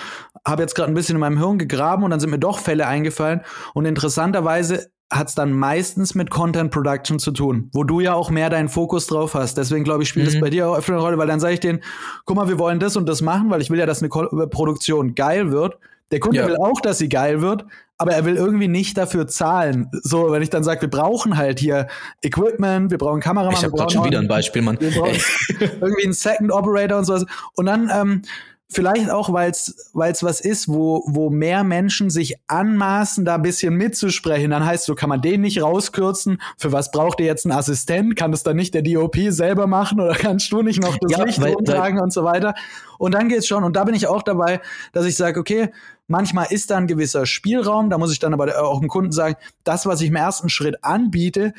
Habe jetzt gerade ein bisschen in meinem Hirn gegraben und dann sind mir doch Fälle eingefallen. Und interessanterweise hat es dann meistens mit Content Production zu tun, wo du ja auch mehr deinen Fokus drauf hast. Deswegen glaube ich, spielt mhm. das bei dir auch öfter eine Rolle, weil dann sage ich denen, guck mal, wir wollen das und das machen, weil ich will ja, dass eine Produktion geil wird. Der Kunde ja. will auch, dass sie geil wird, aber er will irgendwie nicht dafür zahlen. So, wenn ich dann sage, wir brauchen halt hier Equipment, wir brauchen Kameramann. Ich habe gerade schon wieder ein Beispiel, Mann. Wir brauchen irgendwie einen Second Operator und sowas. Und dann ähm, vielleicht auch, weil es was ist, wo, wo mehr Menschen sich anmaßen, da ein bisschen mitzusprechen. Dann heißt so, kann man den nicht rauskürzen? Für was braucht ihr jetzt einen Assistent? Kann das dann nicht der DOP selber machen oder kannst du nicht noch das ja, Licht weil, umtragen weil, und so weiter? Und dann geht's schon. Und da bin ich auch dabei, dass ich sage, okay, manchmal ist da ein gewisser Spielraum. Da muss ich dann aber auch dem Kunden sagen, das, was ich im ersten Schritt anbiete,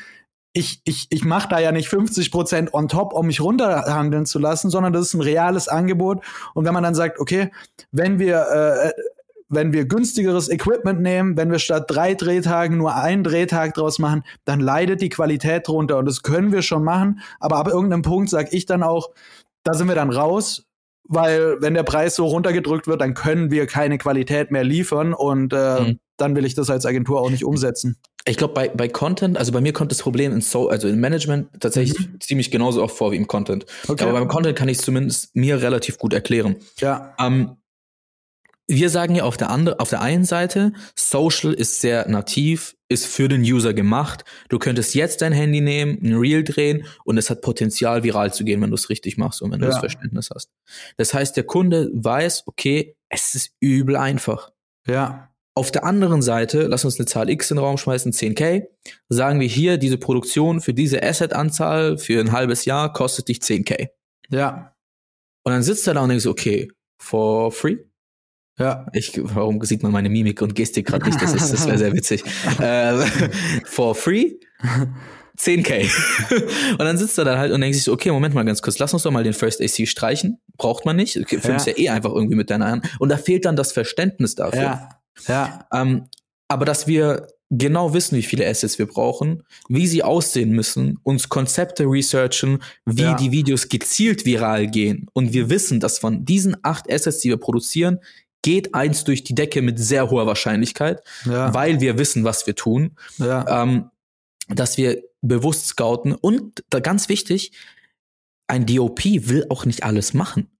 ich, ich, ich mache da ja nicht 50 Prozent on top, um mich runterhandeln zu lassen, sondern das ist ein reales Angebot. Und wenn man dann sagt, okay, wenn wir, äh, wenn wir günstigeres Equipment nehmen, wenn wir statt drei Drehtagen nur einen Drehtag draus machen, dann leidet die Qualität drunter. Und das können wir schon machen. Aber ab irgendeinem Punkt sage ich dann auch, da sind wir dann raus. Weil wenn der Preis so runtergedrückt wird, dann können wir keine Qualität mehr liefern und äh, mhm. dann will ich das als Agentur auch nicht umsetzen. Ich glaube, bei, bei Content, also bei mir kommt das Problem in so, also im Management tatsächlich mhm. ziemlich genauso oft vor wie im Content. Okay. Aber beim Content kann ich es zumindest mir relativ gut erklären. Ja. Ähm, wir sagen ja auf der, andere, auf der einen Seite, Social ist sehr nativ, ist für den User gemacht. Du könntest jetzt dein Handy nehmen, ein Reel drehen und es hat Potenzial, viral zu gehen, wenn du es richtig machst und wenn ja. du das Verständnis hast. Das heißt, der Kunde weiß, okay, es ist übel einfach. Ja. Auf der anderen Seite, lass uns eine Zahl X in den Raum schmeißen, 10k, sagen wir hier, diese Produktion für diese Asset-Anzahl für ein halbes Jahr kostet dich 10k. Ja. Und dann sitzt er da und denkst, okay, for free? Ja. Ich, warum sieht man meine Mimik und Gestik gerade nicht? Das, ist, das wäre sehr witzig. äh, for free? 10k. und dann sitzt er da halt und denkt sich so, okay, Moment mal ganz kurz, lass uns doch mal den First AC streichen. Braucht man nicht. Okay, filmst ja. ja eh einfach irgendwie mit deiner Hand. Und da fehlt dann das Verständnis dafür. Ja. ja. Ähm, aber dass wir genau wissen, wie viele Assets wir brauchen, wie sie aussehen müssen, uns Konzepte researchen, wie ja. die Videos gezielt viral gehen. Und wir wissen, dass von diesen acht Assets, die wir produzieren, geht eins durch die Decke mit sehr hoher Wahrscheinlichkeit, ja. weil wir wissen, was wir tun, ja. ähm, dass wir bewusst scouten und da ganz wichtig, ein DOP will auch nicht alles machen.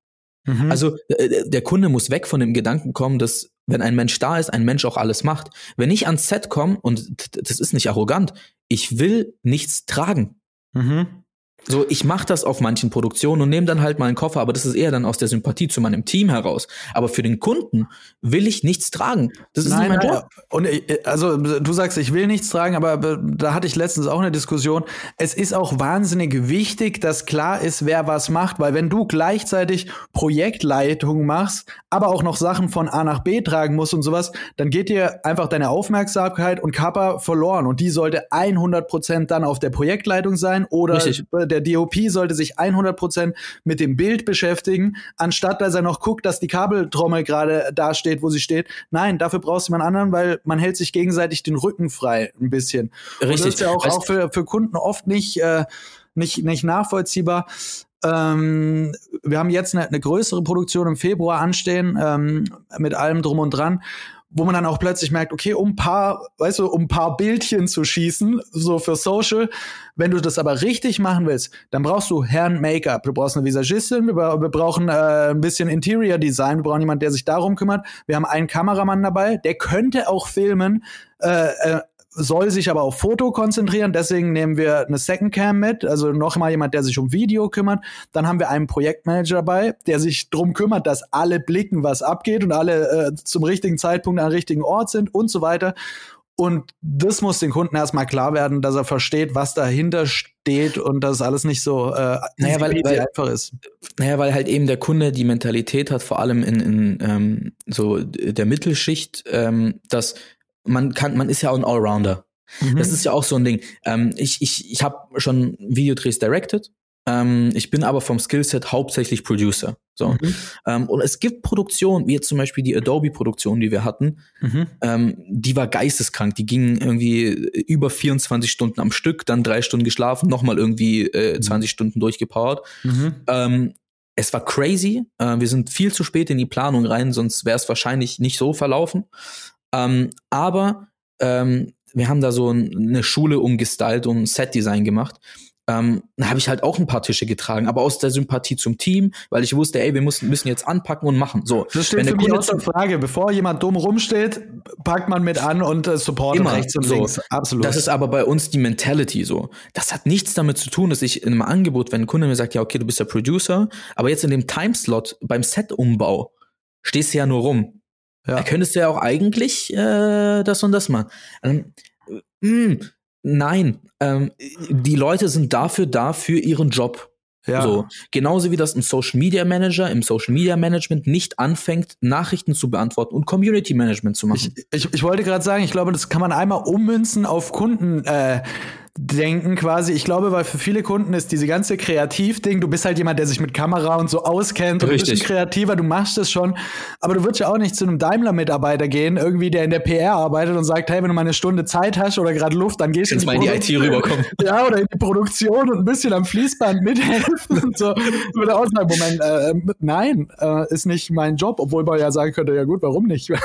Mhm. Also äh, der Kunde muss weg von dem Gedanken kommen, dass wenn ein Mensch da ist, ein Mensch auch alles macht. Wenn ich ans Set komme und das ist nicht arrogant, ich will nichts tragen. Mhm. So, ich mache das auf manchen Produktionen und nehme dann halt mal einen Koffer, aber das ist eher dann aus der Sympathie zu meinem Team heraus. Aber für den Kunden will ich nichts tragen. Das ist nein, nicht mein Job. Und äh, also du sagst, ich will nichts tragen, aber da hatte ich letztens auch eine Diskussion. Es ist auch wahnsinnig wichtig, dass klar ist, wer was macht, weil wenn du gleichzeitig Projektleitung machst, aber auch noch Sachen von A nach B tragen musst und sowas, dann geht dir einfach deine Aufmerksamkeit und Kappa verloren und die sollte 100 Prozent dann auf der Projektleitung sein oder Richtig der DOP sollte sich 100% mit dem Bild beschäftigen, anstatt dass er noch guckt, dass die Kabeltrommel gerade da steht, wo sie steht. Nein, dafür brauchst du jemand anderen, weil man hält sich gegenseitig den Rücken frei ein bisschen. Richtig. Und das ist ja auch, auch für, für Kunden oft nicht, äh, nicht, nicht nachvollziehbar. Ähm, wir haben jetzt eine, eine, größere Produktion im Februar anstehen, ähm, mit allem drum und dran wo man dann auch plötzlich merkt, okay, um ein paar, weißt du, um paar Bildchen zu schießen, so für Social, wenn du das aber richtig machen willst, dann brauchst du Herrn Make-up, du brauchst eine Visagistin, wir, wir brauchen äh, ein bisschen Interior Design, wir brauchen jemanden, der sich darum kümmert. Wir haben einen Kameramann dabei, der könnte auch filmen, äh, äh, soll sich aber auf Foto konzentrieren. Deswegen nehmen wir eine Second Cam mit, also noch mal jemand, der sich um Video kümmert. Dann haben wir einen Projektmanager dabei, der sich drum kümmert, dass alle blicken, was abgeht und alle äh, zum richtigen Zeitpunkt am richtigen Ort sind und so weiter. Und das muss den Kunden erstmal klar werden, dass er versteht, was dahinter steht und dass alles nicht so äh, naja, weil, weil, einfach ist. Naja, weil halt eben der Kunde die Mentalität hat, vor allem in, in ähm, so der Mittelschicht, ähm, dass man kann, man ist ja auch ein Allrounder. Mhm. Das ist ja auch so ein Ding. Ähm, ich ich, ich habe schon Videodrehs directed. Ähm, ich bin aber vom Skillset hauptsächlich Producer. So. Mhm. Ähm, und es gibt Produktionen, wie jetzt zum Beispiel die Adobe-Produktion, die wir hatten, mhm. ähm, die war geisteskrank. Die gingen irgendwie über 24 Stunden am Stück, dann drei Stunden geschlafen, nochmal irgendwie äh, 20 mhm. Stunden durchgepowert. Mhm. Ähm, es war crazy. Äh, wir sind viel zu spät in die Planung rein, sonst wäre es wahrscheinlich nicht so verlaufen. Ähm, aber ähm, wir haben da so eine Schule umgestylt und ein Set-Design gemacht. Ähm, da habe ich halt auch ein paar Tische getragen, aber aus der Sympathie zum Team, weil ich wusste, ey, wir müssen, müssen jetzt anpacken und machen. So, das steht wenn für mich außer Frage. Bevor jemand dumm rumsteht, packt man mit an und äh, supportet immer rechts und so. links. Absolut. Das ist aber bei uns die Mentality so. Das hat nichts damit zu tun, dass ich in einem Angebot, wenn ein Kunde mir sagt, ja, okay, du bist der Producer, aber jetzt in dem Timeslot beim Set-Umbau stehst du ja nur rum. Ja. Da könntest du ja auch eigentlich äh, das und das machen. Ähm, mh, hm, nein, ähm, die Leute sind dafür da für ihren Job. Ja. So, genauso wie das ein Social Media Manager im Social Media Management nicht anfängt, Nachrichten zu beantworten und Community Management zu machen. Ich, ich, ich wollte gerade sagen, ich glaube, das kann man einmal ummünzen auf Kunden. Äh, denken quasi. Ich glaube, weil für viele Kunden ist diese ganze Kreativding, du bist halt jemand, der sich mit Kamera und so auskennt und Richtig. du bist ein kreativer, du machst das schon, aber du würdest ja auch nicht zu einem Daimler-Mitarbeiter gehen, irgendwie, der in der PR arbeitet und sagt, hey, wenn du mal eine Stunde Zeit hast oder gerade Luft, dann gehst du Kannst mal in die IT rüberkommen. Ja, oder in die Produktion und ein bisschen am Fließband mithelfen und so. Ich würde auch sagen, Moment, äh, nein, äh, ist nicht mein Job, obwohl man ja sagen könnte, ja gut, warum nicht?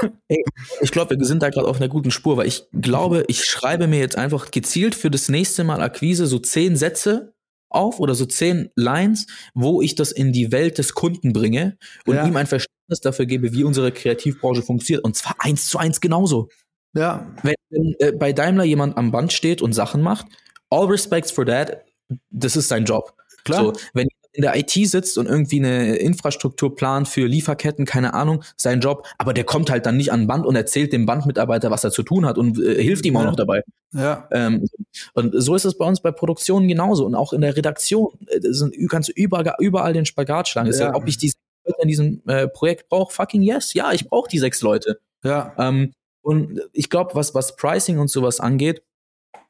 Ich glaube, wir sind da gerade auf einer guten Spur, weil ich glaube, ich schreibe mir jetzt einfach gezielt für das nächste Mal Akquise so zehn Sätze auf oder so zehn Lines, wo ich das in die Welt des Kunden bringe und Ja. ihm ein Verständnis dafür gebe, wie unsere Kreativbranche funktioniert. Und zwar eins zu eins genauso. Ja, Wenn, wenn äh, bei Daimler jemand am Band steht und Sachen macht, all respects for that, das ist sein Job. Klar. So, wenn in der IT sitzt und irgendwie eine Infrastruktur plant für Lieferketten, keine Ahnung, sein Job, aber der kommt halt dann nicht an den Band und erzählt dem Bandmitarbeiter, was er zu tun hat und äh, hilft ihm auch noch dabei. ja, Ähm, und so ist es bei uns bei Produktionen genauso und auch in der Redaktion. Äh, sind, kannst du überall, überall den Spagat schlagen. Ist Ja. ja. ob ich die sechs Leute in diesem äh, Projekt brauche, fucking yes, ja, ich brauche die sechs Leute. ja, Ähm, und ich glaube, was, was Pricing und sowas angeht,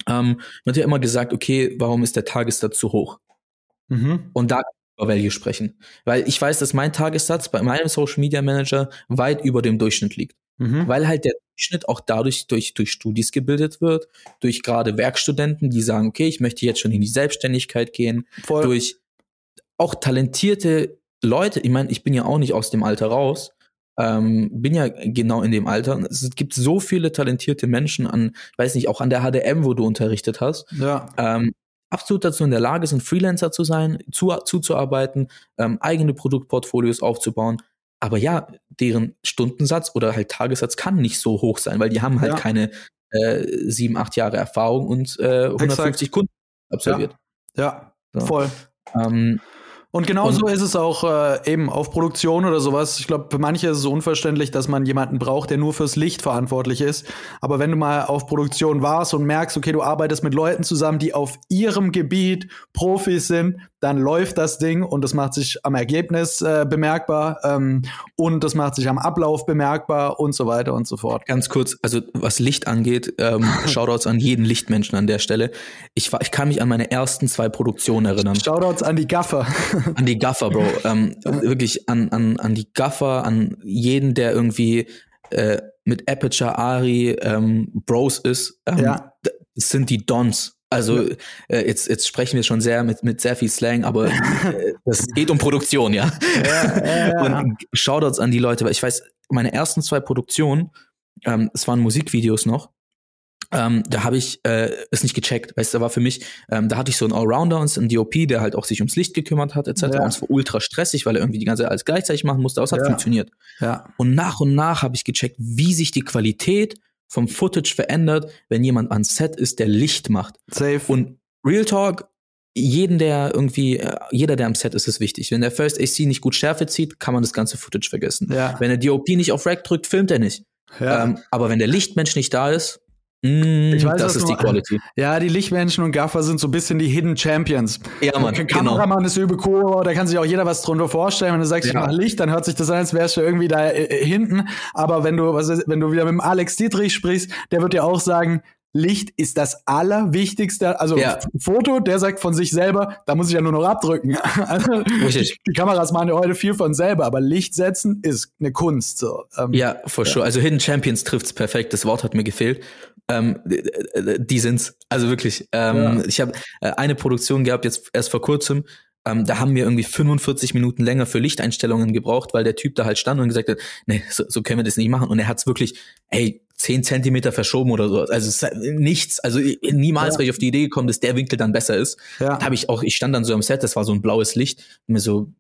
ähm, wird ja immer gesagt, okay, warum ist der Tagessatz zu hoch? Mhm. Und da kann ich über Value sprechen. Weil ich weiß, dass mein Tagessatz bei meinem Social Media Manager weit über dem Durchschnitt liegt. Mhm. Weil halt der Durchschnitt auch dadurch durch, durch Studis gebildet wird, durch gerade Werkstudenten, die sagen, okay, ich möchte jetzt schon in die Selbstständigkeit gehen, Voll. durch auch talentierte Leute, ich meine, ich bin ja auch nicht aus dem Alter raus, ähm, bin ja genau in dem Alter. Es gibt so viele talentierte Menschen an, weiß nicht, auch an der HDM, wo du unterrichtet hast, ja, ähm, absolut dazu in der Lage sind, Freelancer zu sein, zu, zuzuarbeiten, ähm, eigene Produktportfolios aufzubauen. Aber ja, deren Stundensatz oder halt Tagessatz kann nicht so hoch sein, weil die haben halt Ja. keine äh, sieben, acht Jahre Erfahrung und äh, 150 Kunden absolviert. ja, So. voll. Ähm, Und genauso Und- ist es auch äh, eben auf Produktion oder sowas. Ich glaube, für manche ist es unverständlich, dass man jemanden braucht, der nur fürs Licht verantwortlich ist. Aber wenn du mal auf Produktion warst und merkst, okay, du arbeitest mit Leuten zusammen, die auf ihrem Gebiet Profis sind, dann läuft das Ding und das macht sich am Ergebnis äh, bemerkbar ähm, und das macht sich am Ablauf bemerkbar und so weiter und so fort. Ganz kurz, also was Licht angeht, ähm, Shoutouts an jeden Lichtmenschen an der Stelle. Ich, war, ich kann mich an meine ersten zwei Produktionen erinnern. Shoutouts an die Gaffer. An die Gaffer, Bro. Ähm, wirklich an, an, an die Gaffer, an jeden, der irgendwie äh, mit Aperture Ari ähm, Bros ist. Ähm, Ja. Das sind die Dons. Also äh, jetzt, jetzt sprechen wir schon sehr mit, mit sehr viel Slang, aber äh, das geht um Produktion, ja. ja. Und Shoutouts an die Leute, weil ich weiß, meine ersten zwei Produktionen, ähm, es waren Musikvideos noch, ähm, da habe ich äh, es nicht gecheckt. Weißt du, da war für mich, ähm, da hatte ich so einen Allrounder und einen DOP, der halt auch sich ums Licht gekümmert hat, etc. Ja. Und es war ultra stressig, weil er irgendwie die ganze Zeit alles gleichzeitig machen musste, aber es hat Ja. funktioniert. ja. Und nach und nach habe ich gecheckt, wie sich die Qualität vom Footage verändert, wenn jemand an Set ist, der Licht macht. Safe. Und Real Talk, jeden, der irgendwie, äh, jeder, der am Set ist, ist wichtig. Wenn der First AC nicht gut Schärfe zieht, kann man das ganze Footage vergessen. Ja. Wenn der DOP nicht auf Rack drückt, filmt er nicht. ja. Ähm, aber wenn der Lichtmensch nicht da ist, mh, Ich weiß, das ist die Quality. Ja, die Lichtmenschen und Gaffer sind so ein bisschen die Hidden Champions. Ja, Mann, Der genau. Kameramann ist übel cool, da kann sich auch jeder was drunter vorstellen. Wenn du sagst, ich Ja. mach Licht, dann hört sich das an, als wärst du irgendwie da äh, hinten. Aber wenn du, was, weiß- wenn du wieder mit dem Alex Dietrich sprichst, der wird dir auch sagen, Licht ist das Allerwichtigste. Also Ja. Foto, der sagt von sich selber, da muss ich ja nur noch abdrücken. Also, Richtig. Die Kameras machen ja heute viel von selber, aber Licht setzen ist eine Kunst. So. Ähm, Ja, for sure. Also Hidden Champions trifft's perfekt. Das Wort hat mir gefehlt. Ähm, die sind's. Also wirklich. Ähm, Ja. Ich habe äh, eine Produktion gehabt, jetzt erst vor kurzem. Ähm, da haben wir irgendwie 45 Minuten länger für Lichteinstellungen gebraucht, weil der Typ da halt stand und gesagt hat, nee, so, so können wir das nicht machen. Und er hat's wirklich, ey, 10 Zentimeter verschoben oder so. Also es ist nichts. Also niemals Ja. wäre ich auf die Idee gekommen, dass der Winkel dann besser ist. Ja. Da habe ich auch, ich stand dann so am Set, das war so ein blaues Licht, und mir so,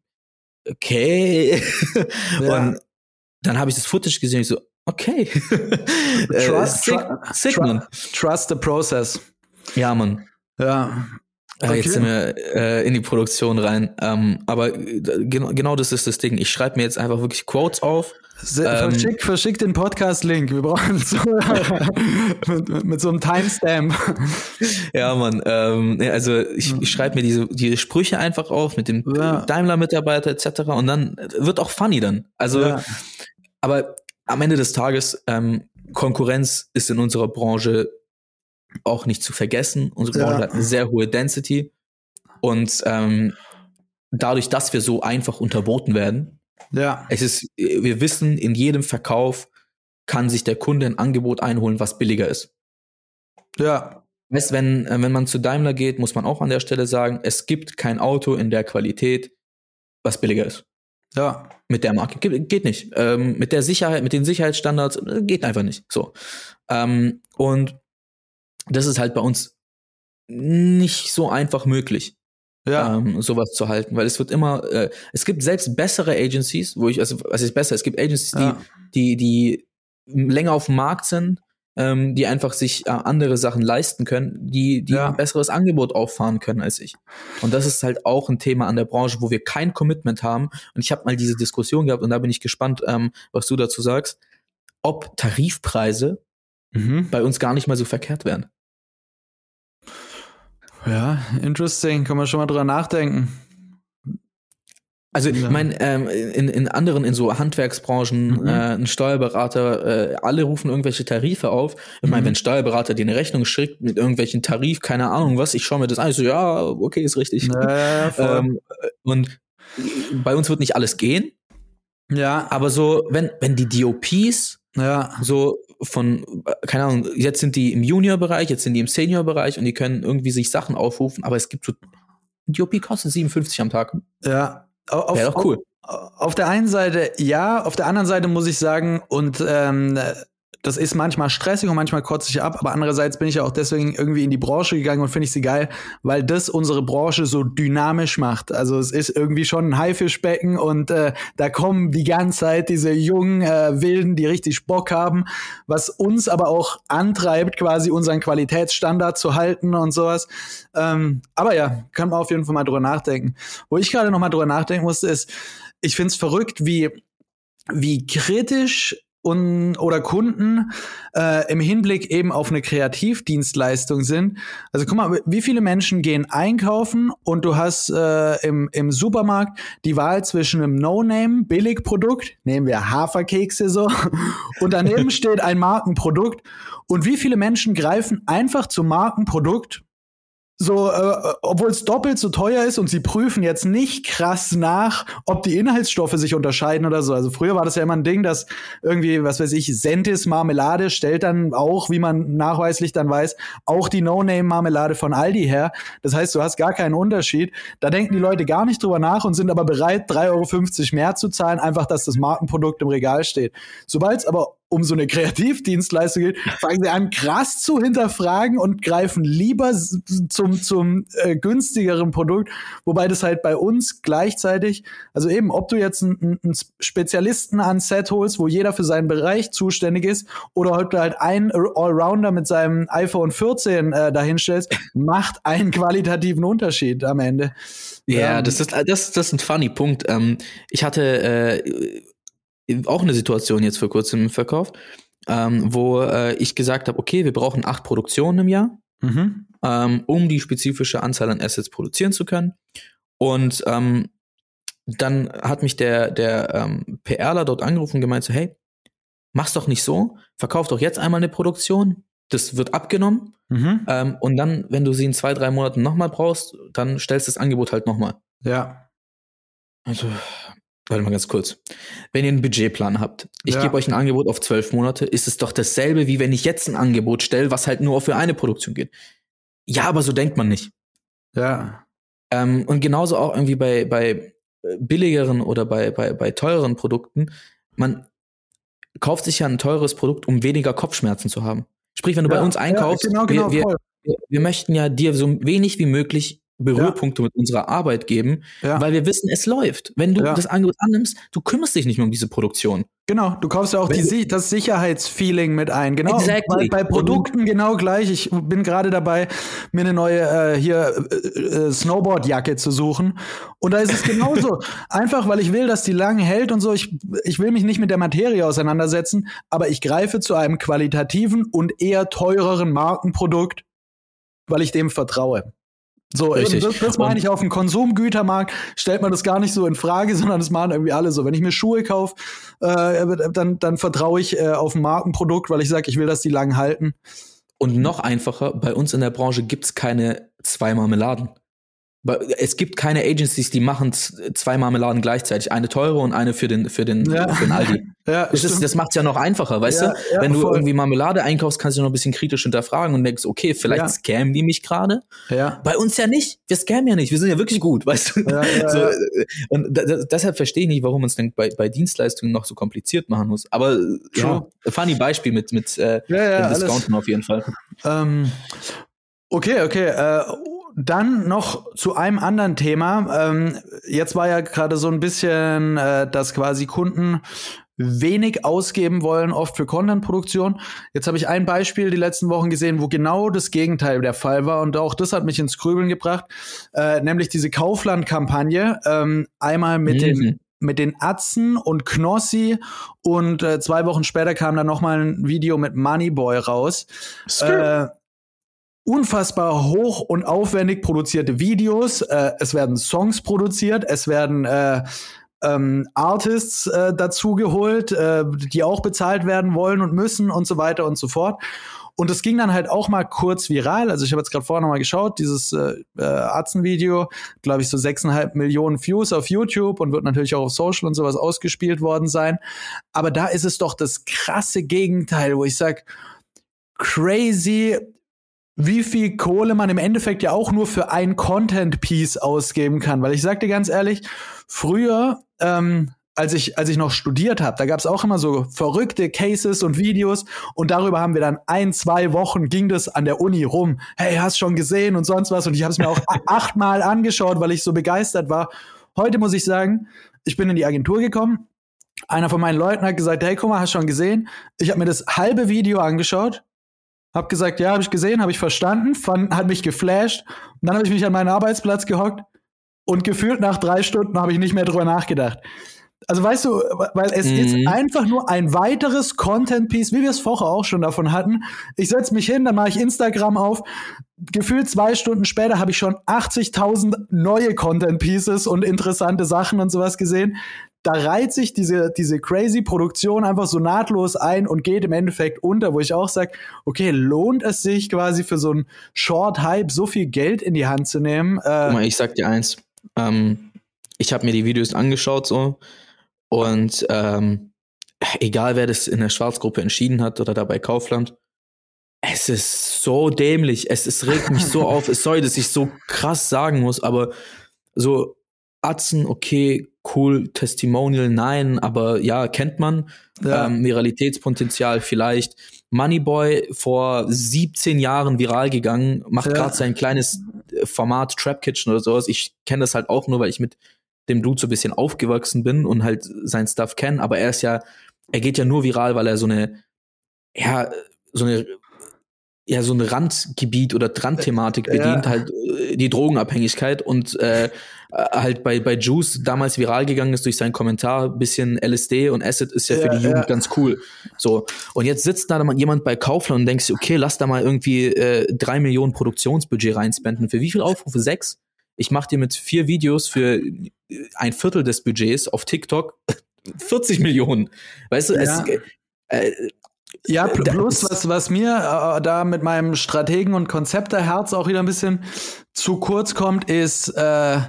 okay. Ja. Und dann habe ich das Footage gesehen, ich so, okay. Äh, Trust, sick, tru- Mann. Trust the process. Ja, Mann. Ja. Äh, Okay. Jetzt sind wir äh, in die Produktion rein. Ähm, aber äh, genau, genau das ist das Ding. Ich schreibe mir jetzt einfach wirklich Quotes auf. Se- Ähm, verschick, verschick den Podcast-Link. Wir brauchen so mit, mit, mit so einem Timestamp. Ja, Mann. Ähm, also ich, ich schreibe mir diese, diese Sprüche einfach auf mit dem Ja. Daimler-Mitarbeiter etc. Und dann wird auch funny dann. Also, Ja. aber am Ende des Tages, ähm, Konkurrenz ist in unserer Branche auch nicht zu vergessen. Unsere Branche ja. hat eine sehr hohe Density. Und ähm, dadurch, dass wir so einfach unterboten werden, ja. es ist, wir wissen, in jedem Verkauf kann sich der Kunde ein Angebot einholen, was billiger ist. Ja. Weißt, wenn, äh, wenn man zu Daimler geht, muss man auch an der Stelle sagen, es gibt kein Auto in der Qualität, was billiger ist. Ja. Mit der Marke. Ge geht nicht. Ähm, mit der Sicherheit, mit den Sicherheitsstandards, äh, geht einfach nicht. So. Ähm, und das ist halt bei uns nicht so einfach möglich. Ja. Ähm, sowas zu halten, weil es wird immer, äh, es gibt selbst bessere Agencies, wo ich, also was ist besser? Es gibt Agencies, die, ja. die, die länger auf dem Markt sind, ähm, die einfach sich äh, andere Sachen leisten können, die, die ja. ein besseres Angebot auffahren können als ich. Und das ist halt auch ein Thema an der Branche, wo wir kein Commitment haben. Und ich habe mal diese Diskussion gehabt und da bin ich gespannt, ähm, was du dazu sagst, ob Tarifpreise mhm. bei uns gar nicht mal so verkehrt wären. Ja, interesting. Kann man schon mal drüber nachdenken. Also ich meine, ähm, in, in anderen, in so Handwerksbranchen, mhm. äh, ein Steuerberater, äh, alle rufen irgendwelche Tarife auf. Ich meine, mhm. wenn ein Steuerberater dir eine Rechnung schickt mit irgendwelchen Tarif, keine Ahnung was, ich schaue mir das an, ich so, ja, okay, ist richtig. Ja, ähm, und bei uns wird nicht alles gehen. Ja. Aber so, wenn, wenn die DOPs ja. so von, keine Ahnung, jetzt sind die im Junior-Bereich, jetzt sind die im Senior-Bereich und die können irgendwie sich Sachen aufrufen, aber es gibt so, DOP kostet 57 am Tag. Ja, Wäre doch cool. Auf, auf der einen Seite ja, auf der anderen Seite muss ich sagen, und ähm, das ist manchmal stressig und manchmal kotze ich ab, aber andererseits bin ich ja auch deswegen irgendwie in die Branche gegangen und finde ich sie geil, weil das unsere Branche so dynamisch macht. Also es ist irgendwie schon ein Haifischbecken und äh, da kommen die ganze Zeit diese jungen äh, Wilden, die richtig Bock haben, was uns aber auch antreibt, quasi unseren Qualitätsstandard zu halten und sowas. Ähm, aber ja, kann man auf jeden Fall mal drüber nachdenken. Wo ich gerade noch mal drüber nachdenken musste, ist, ich finde es verrückt, wie wie kritisch und, oder Kunden äh, im Hinblick eben auf eine Kreativdienstleistung sind. Also guck mal, wie viele Menschen gehen einkaufen und du hast äh, im, im Supermarkt die Wahl zwischen einem No-Name-Billigprodukt, nehmen wir Haferkekse so, und daneben steht ein Markenprodukt. Und wie viele Menschen greifen einfach zum Markenprodukt so, äh, obwohl es doppelt so teuer ist und sie prüfen jetzt nicht krass nach, ob die Inhaltsstoffe sich unterscheiden oder so. Also früher war das ja immer ein Ding, dass irgendwie, was weiß ich, Sentis Marmelade stellt dann auch, wie man nachweislich dann weiß, auch die No-Name-Marmelade von Aldi her. Das heißt, du hast gar keinen Unterschied. Da denken die Leute gar nicht drüber nach und sind aber bereit, 3,50 Euro mehr zu zahlen, einfach, dass das Markenprodukt im Regal steht. Sobald es aber um so eine Kreativdienstleistung geht, fangen sie an, krass zu hinterfragen und greifen lieber zum, zum äh, günstigeren Produkt, wobei das halt bei uns gleichzeitig, also eben, ob du jetzt einen, einen Spezialisten an Set holst, wo jeder für seinen Bereich zuständig ist, oder ob du halt einen Allrounder mit seinem iPhone 14 äh, dahinstellst, macht einen qualitativen Unterschied am Ende. Ja, ähm, das ist das, das ist ein funny Punkt. Ähm, ich hatte äh, auch eine Situation jetzt vor kurzem im Verkauf, ähm, wo äh, ich gesagt habe, okay, wir brauchen acht Produktionen im Jahr, mhm. ähm, um die spezifische Anzahl an Assets produzieren zu können. Und ähm, dann hat mich der, der ähm, PRler dort angerufen und gemeint so, hey, mach's doch nicht so, verkauf doch jetzt einmal eine Produktion, das wird abgenommen mhm. ähm, und dann, wenn du sie in zwei, drei Monaten nochmal brauchst, dann stellst du das Angebot halt nochmal. Ja. Also, Warte mal ganz kurz. Wenn ihr einen Budgetplan habt, ich ja. gebe euch ein Angebot auf zwölf Monate, ist es doch dasselbe, wie wenn ich jetzt ein Angebot stelle, was halt nur für eine Produktion geht. Ja, aber so denkt man nicht. Ja. Ähm, und genauso auch irgendwie bei, bei billigeren oder bei, bei, bei teureren Produkten. Man kauft sich ja ein teures Produkt, um weniger Kopfschmerzen zu haben. Sprich, wenn du ja, bei uns einkaufst, ja, genau, genau, wir, wir, wir möchten ja dir so wenig wie möglich Berührpunkte ja. mit unserer Arbeit geben, ja. weil wir wissen, es läuft. Wenn du ja. das Angebot annimmst, du kümmerst dich nicht mehr um diese Produktion. Genau, du kaufst ja auch die, das Sicherheitsfeeling mit ein. Genau, exactly. bei, bei, Produkten genau gleich. Ich bin gerade dabei, mir eine neue äh, hier äh, äh, Snowboardjacke zu suchen. Und da ist es genauso. Einfach, weil ich will, dass die lang hält und so. Ich, ich will mich nicht mit der Materie auseinandersetzen, aber ich greife zu einem qualitativen und eher teureren Markenprodukt, weil ich dem vertraue. So, Richtig. das, das meine ich auf dem Konsumgütermarkt, stellt man das gar nicht so in Frage, sondern das machen irgendwie alle so. Wenn ich mir Schuhe kaufe, äh, dann, dann vertraue ich äh, auf ein Markenprodukt, weil ich sage, ich will, dass die lang halten. Und noch einfacher, bei uns in der Branche gibt's keine zwei Marmeladen. Es gibt keine Agencies, die machen zwei Marmeladen gleichzeitig, eine teure und eine für den für den, ja. für den Aldi. Ja, das, ist, das macht's ja noch einfacher, weißt ja, du? Wenn du voll. irgendwie Marmelade einkaufst, kannst du noch ein bisschen kritisch hinterfragen und denkst, okay, vielleicht ja. scammen die mich gerade. Ja. Bei uns ja nicht. Wir scammen ja nicht. Wir sind ja wirklich gut, weißt du? So, und deshalb verstehe ich nicht, warum man es dann bei, bei Dienstleistungen noch so kompliziert machen muss. Aber ja, funny Beispiel mit mit äh, Discounten auf jeden Fall. Ähm, okay, okay. Äh, dann noch zu einem anderen Thema. Ähm, jetzt war ja gerade so ein bisschen, äh, dass quasi Kunden wenig ausgeben wollen, oft für Content-Produktion. Jetzt habe ich ein Beispiel die letzten Wochen gesehen, wo genau das Gegenteil der Fall war und auch das hat mich ins Grübeln gebracht, äh, nämlich diese Kaufland-Kampagne. Ähm, einmal mit mhm. den mit den Atzen und Knossi und äh, zwei Wochen später kam dann noch mal ein Video mit Moneyboy raus. Äh, unfassbar hoch und aufwendig produzierte Videos. Äh, es werden Songs produziert, es werden äh, ähm, Artists äh, dazugeholt, äh, die auch bezahlt werden wollen und müssen und so weiter und so fort. Und es ging dann halt auch mal kurz viral. Also ich habe jetzt gerade vorher noch mal geschaut, dieses äh, äh, Arzen-Video, glaube ich, so sechseinhalb Millionen Views auf YouTube und wird natürlich auch auf Social und sowas ausgespielt worden sein. Aber da ist es doch das krasse Gegenteil, wo ich sag, crazy, wie viel Kohle man im Endeffekt ja auch nur für ein Content-Piece ausgeben kann. Weil ich sag dir ganz ehrlich, früher, ähm, als ich, als ich noch studiert habe, da gab es auch immer so verrückte Cases und Videos und darüber haben wir dann ein, zwei Wochen ging das an der Uni rum. Hey, hast schon gesehen und sonst was und ich habe es mir auch achtmal angeschaut, weil ich so begeistert war. Heute muss ich sagen, ich bin in die Agentur gekommen. Einer von meinen Leuten hat gesagt, hey, guck mal, hast schon gesehen? Ich habe mir das halbe Video angeschaut hab gesagt, ja, habe ich gesehen, habe ich verstanden, fand, hat mich geflasht. Und dann habe ich mich an meinen Arbeitsplatz gehockt und gefühlt nach drei Stunden habe ich nicht mehr drüber nachgedacht. Also weißt du, weil es mhm. ist einfach nur ein weiteres Content-Piece, wie wir es vorher auch schon davon hatten. Ich setze mich hin, dann mache ich Instagram auf. Gefühlt zwei Stunden später habe ich schon 80.000 neue Content-Pieces und interessante Sachen und sowas gesehen da reiht sich diese, diese crazy Produktion einfach so nahtlos ein und geht im Endeffekt unter, wo ich auch sage, okay, lohnt es sich quasi für so einen Short-Hype so viel Geld in die Hand zu nehmen? Äh, Guck mal, ich sag dir eins, ähm, ich habe mir die Videos angeschaut so. Und ähm, egal wer das in der Schwarzgruppe entschieden hat oder da bei Kaufland, es ist so dämlich, es, es regt mich so auf, sorry, dass ich so krass sagen muss, aber so Atzen, okay, cool, Testimonial, nein, aber ja, kennt man. Ja. Ähm, Viralitätspotenzial vielleicht. Moneyboy vor 17 Jahren viral gegangen, macht ja. gerade sein kleines äh, Format Trap Kitchen oder sowas. Ich kenne das halt auch nur, weil ich mit dem Dude so ein bisschen aufgewachsen bin und halt sein Stuff kenne. Aber er ist ja, er geht ja nur viral, weil er so eine, ja, so eine ja so ein Randgebiet oder Randthematik bedient, ja. halt äh, die Drogenabhängigkeit und äh, halt bei bei Juice damals viral gegangen ist durch seinen Kommentar, bisschen LSD und Acid ist ja, ja für die Jugend ja. ganz cool. So und jetzt sitzt da jemand bei Kaufland und denkt okay, lass da mal irgendwie äh, drei Millionen Produktionsbudget reinspenden. Für wie viel Aufrufe? Sechs? Ich mache dir mit vier Videos für ein Viertel des Budgets auf TikTok 40 Millionen. Weißt du, es, äh, ja, plus was, was mir äh, da mit meinem Strategen- und Konzepterherz auch wieder ein bisschen zu kurz kommt, ist, äh,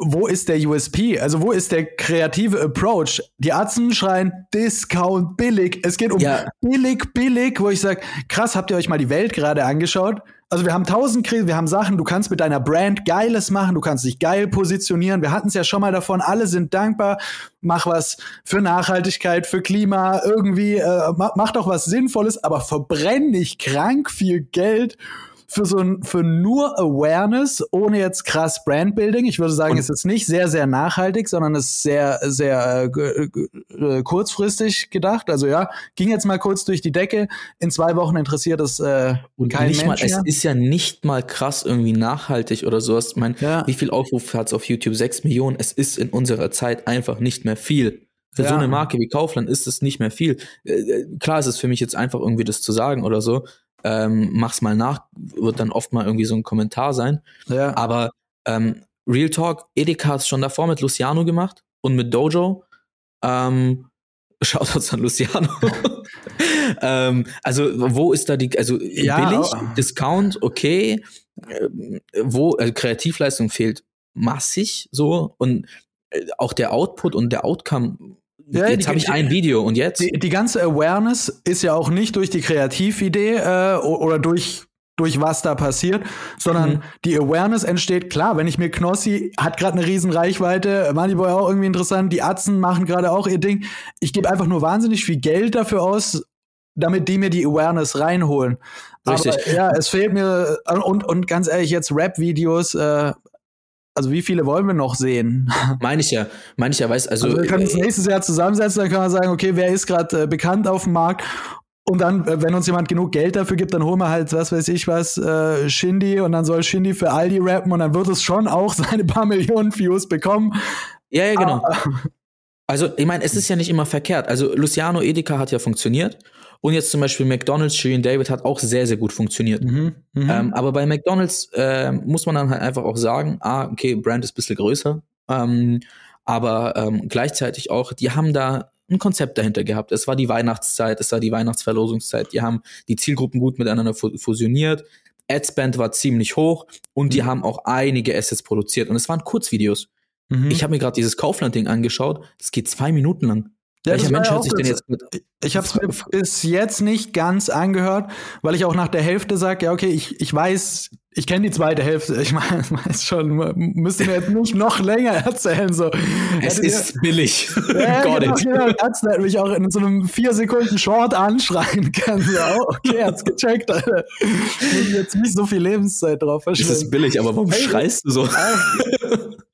wo ist der USP? Also wo ist der kreative Approach? Die Arzten schreien Discount billig. Es geht um ja. billig, billig, wo ich sage, krass, habt ihr euch mal die Welt gerade angeschaut? Also wir haben tausend Krisen, wir haben Sachen, du kannst mit deiner Brand Geiles machen, du kannst dich geil positionieren. Wir hatten es ja schon mal davon, alle sind dankbar. Mach was für Nachhaltigkeit, für Klima, irgendwie, äh, mach, mach doch was Sinnvolles, aber verbrenn nicht krank viel Geld für so ein, für nur Awareness, ohne jetzt krass Brandbuilding. Ich würde sagen, und es ist nicht sehr, sehr nachhaltig, sondern es ist sehr, sehr äh, äh, kurzfristig gedacht. Also ja, ging jetzt mal kurz durch die Decke. In zwei Wochen interessiert es äh, und kein nicht Mensch mal, Es ist ja nicht mal krass irgendwie nachhaltig oder sowas. Ich meine, ja. wie viel Aufruf hat es auf YouTube? Sechs Millionen. Es ist in unserer Zeit einfach nicht mehr viel. Für ja. so eine Marke wie Kaufland ist es nicht mehr viel. Äh, äh, klar ist es für mich jetzt einfach irgendwie das zu sagen oder so, ähm, mach's mal nach, wird dann oft mal irgendwie so ein Kommentar sein. Ja. Aber ähm, Real Talk, Edeka hat es schon davor mit Luciano gemacht und mit Dojo. Ähm, Shoutouts an Luciano. ähm, also wo ist da die, also ja, billig, oh. Discount, okay, ähm, wo, also Kreativleistung fehlt massig so und äh, auch der Output und der Outcome ja, jetzt habe ich ein Video und jetzt? Die, die, ganze Awareness ist ja auch nicht durch die Kreatividee äh, oder durch durch was da passiert, sondern mhm. die Awareness entsteht, klar, wenn ich mir Knossi hat gerade eine riesen Reichweite, Moneyboy auch irgendwie interessant, die Atzen machen gerade auch ihr Ding. Ich gebe einfach nur wahnsinnig viel Geld dafür aus, damit die mir die Awareness reinholen. Richtig. Aber ja, es fehlt mir und und ganz ehrlich jetzt Rap-Videos. Äh, also wie viele wollen wir noch sehen? Meine ich ja, meine ich ja, weiß also. also wir können uns äh, nächstes Jahr zusammensetzen, dann kann man sagen, okay, wer ist gerade äh, bekannt auf dem Markt und dann, äh, wenn uns jemand genug Geld dafür gibt, dann holen wir halt, was weiß ich was, äh, Shindy und dann soll Shindy für Aldi rappen und dann wird es schon auch seine paar Millionen Views bekommen. Ja, ja, genau. Aber also, ich meine, es ist ja nicht immer verkehrt. Also, Luciano Edeka hat ja funktioniert. Und jetzt zum Beispiel McDonald's, Shirin David hat auch sehr, sehr gut funktioniert. Mhm, mh. ähm, aber bei McDonald's äh, muss man dann halt einfach auch sagen, ah, okay, Brand ist ein bisschen größer. Ähm, aber ähm, gleichzeitig auch, die haben da ein Konzept dahinter gehabt. Es war die Weihnachtszeit, es war die Weihnachtsverlosungszeit. Die haben die Zielgruppen gut miteinander fusioniert. Adspend war ziemlich hoch und die mhm. haben auch einige Assets produziert. Und es waren Kurzvideos. Mhm. Ich habe mir gerade dieses Kaufland-Ding angeschaut. Das geht zwei Minuten lang. Ja, Welcher Mensch hört sich denn jetzt mit? Ich habe es mir bis jetzt nicht ganz angehört, weil ich auch nach der Hälfte sage, ja, okay, ich, ich weiß, ich kenne die zweite Hälfte. Ich meine, weiß schon, müsste mir jetzt nicht noch länger erzählen. So. Es Hätte ist ihr, billig. Ja, Got genau, it. Genau, Ärzte hätte mich auch in so einem vier Sekunden Short anschreien können. So, oh, okay, hat's gecheckt, Alter. Ich jetzt nicht so viel Lebenszeit drauf verschwenden. Es ist billig, aber warum hey, schreist du so?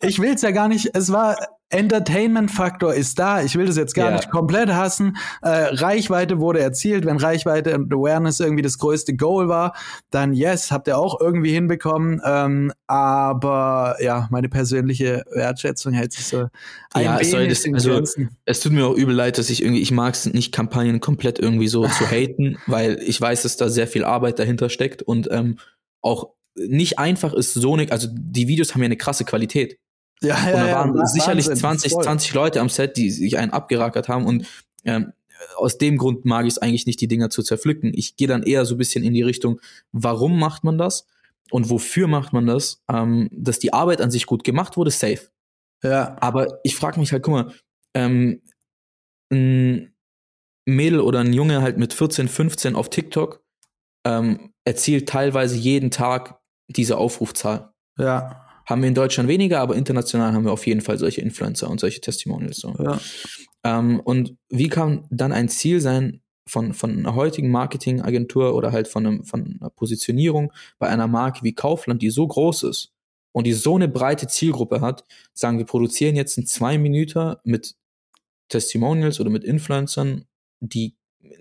Ich will's ja gar nicht. Es war Entertainment-Faktor ist da. Ich will das jetzt gar ja. nicht komplett hassen. Äh, Reichweite wurde erzielt. Wenn Reichweite und Awareness irgendwie das größte Goal war, dann yes, habt ihr auch irgendwie hinbekommen. Ähm, aber ja, meine persönliche Wertschätzung hält sich so ein ja, wenig das, also, Es tut mir auch übel leid, dass ich irgendwie, ich mag es nicht, Kampagnen komplett irgendwie so zu haten, weil ich weiß, dass da sehr viel Arbeit dahinter steckt und ähm, auch nicht einfach ist, so eine, also die Videos haben ja eine krasse Qualität. Ja, ja, und da waren ja, sicherlich Wahnsinn, 20, voll. 20 Leute am Set, die sich einen abgerackert haben und ähm, aus dem Grund mag ich es eigentlich nicht, die Dinger zu zerpflücken. Ich gehe dann eher so ein bisschen in die Richtung, warum macht man das und wofür macht man das? Ähm, dass die Arbeit an sich gut gemacht wurde, safe. Ja. Aber ich frage mich halt, guck mal, ähm, ein Mädel oder ein Junge halt mit 14, 15 auf TikTok ähm, erzielt teilweise jeden Tag diese Aufrufzahl. Ja. Haben wir in Deutschland weniger, aber international haben wir auf jeden Fall solche Influencer und solche Testimonials. So. Ja. Ähm, und wie kann dann ein Ziel sein von, von einer heutigen Marketingagentur oder halt von, einem, von einer Positionierung bei einer Marke wie Kaufland, die so groß ist und die so eine breite Zielgruppe hat, sagen, wir produzieren jetzt einen zwei Minuten mit Testimonials oder mit Influencern, die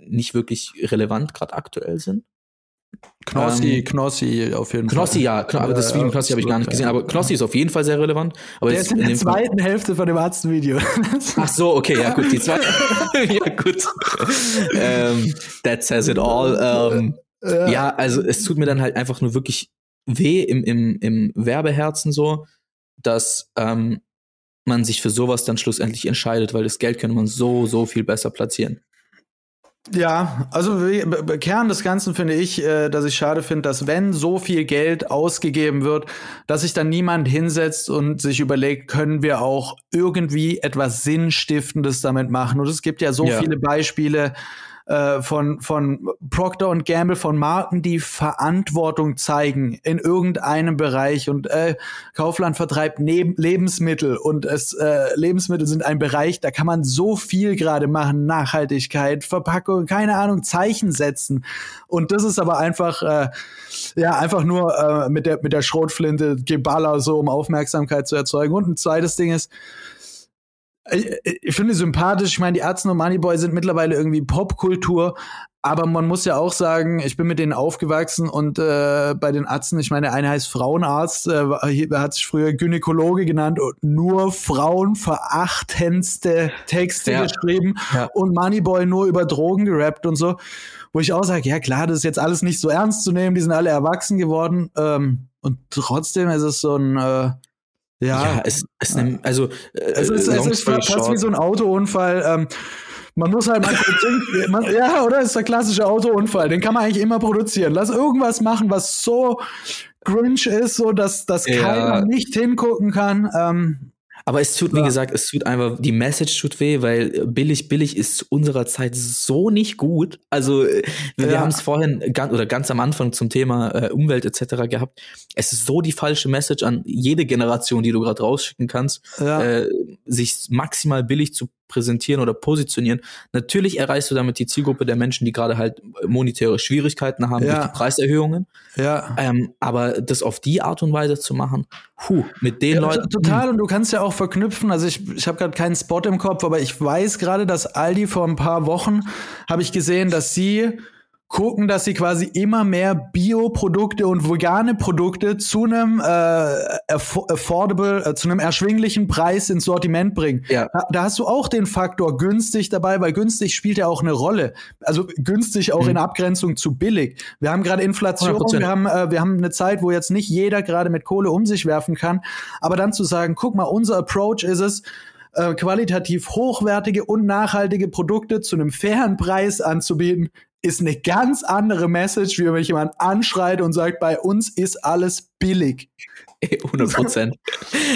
nicht wirklich relevant gerade aktuell sind Knossi, ähm, Knossi auf jeden Knossi, Fall. Knossi, ja, aber das Video Knossi habe ich gar nicht gesehen. Aber Knossi ist auf jeden Fall sehr relevant. Aber der ist in, in der zweiten Fall Hälfte von dem Arztvideo. Ach so, okay, ja gut, die zweite. ja gut. ähm, that says it all. Ähm, ja. ja, also es tut mir dann halt einfach nur wirklich weh im, im, im Werbeherzen so, dass ähm, man sich für sowas dann schlussendlich entscheidet, weil das Geld könnte man so, so viel besser platzieren. Ja, also Kern des Ganzen finde ich, äh, dass ich schade finde, dass wenn so viel Geld ausgegeben wird, dass sich dann niemand hinsetzt und sich überlegt, können wir auch irgendwie etwas Sinnstiftendes damit machen. Und es gibt ja so ja. viele Beispiele, äh, von, von Procter und Gamble, von Marken, die Verantwortung zeigen in irgendeinem Bereich. Und äh, Kaufland vertreibt neben Lebensmittel und es äh, Lebensmittel sind ein Bereich, da kann man so viel gerade machen. Nachhaltigkeit, Verpackung, keine Ahnung, Zeichen setzen. Und das ist aber einfach, äh, ja, einfach nur äh, mit der, mit der Schrotflinte Geballer so, um Aufmerksamkeit zu erzeugen. Und ein zweites Ding ist, ich, ich finde sympathisch. Ich meine, die Ärzte und Moneyboy sind mittlerweile irgendwie Popkultur. Aber man muss ja auch sagen, ich bin mit denen aufgewachsen und äh, bei den Ärzten, ich meine, einer heißt Frauenarzt, äh, hat sich früher Gynäkologe genannt und nur frauenverachtendste Texte ja. geschrieben ja. und Moneyboy nur über Drogen gerappt und so. Wo ich auch sage, ja klar, das ist jetzt alles nicht so ernst zu nehmen, die sind alle erwachsen geworden. Ähm, und trotzdem ist es so ein äh, ja, ja es, es nimmt, also äh, es ist, es ist fast wie so ein Autounfall. Ähm, Man muss halt mal man, ja, oder ist der klassische Autounfall. Den kann man eigentlich immer produzieren. Lass irgendwas machen, was so Grinch ist, so dass, dass ja. keiner nicht hingucken kann. Ähm, aber es tut, wie gesagt, es tut einfach, die Message tut weh, weil billig, billig ist zu unserer Zeit so nicht gut. Also wir, ja. haben es vorhin ganz, oder ganz am Anfang zum Thema äh, Umwelt etc. gehabt. Es ist so die falsche Message an jede Generation, die du gerade rausschicken kannst, ja. äh, sich maximal billig zu präsentieren oder positionieren. Natürlich erreichst du damit die Zielgruppe der Menschen, die gerade halt monetäre Schwierigkeiten haben ja. durch die Preiserhöhungen. Ja. Ähm, aber das auf die Art und Weise zu machen, puh, mit den ja, Leuten. Total, und du kannst ja auch verknüpfen, also ich, ich habe gerade keinen Spot im Kopf, aber ich weiß gerade, dass Aldi vor ein paar Wochen habe ich gesehen, dass sie gucken, dass sie quasi immer mehr Bioprodukte und vegane Produkte zu einem äh, affordable, äh, zu einem erschwinglichen Preis ins Sortiment bringen. Ja. Da, da, hast du auch den Faktor günstig dabei, weil günstig spielt ja auch eine Rolle. Also günstig auch mhm. in Abgrenzung zu billig. Wir haben gerade Inflation, 100%. wir haben äh, wir haben eine Zeit, wo jetzt nicht jeder gerade mit Kohle um sich werfen kann, aber dann zu sagen, guck mal, unser Approach ist es, äh, qualitativ hochwertige und nachhaltige Produkte zu einem fairen Preis anzubieten, ist eine ganz andere Message, wie wenn jemand anschreit und sagt, bei uns ist alles billig. 100 Prozent.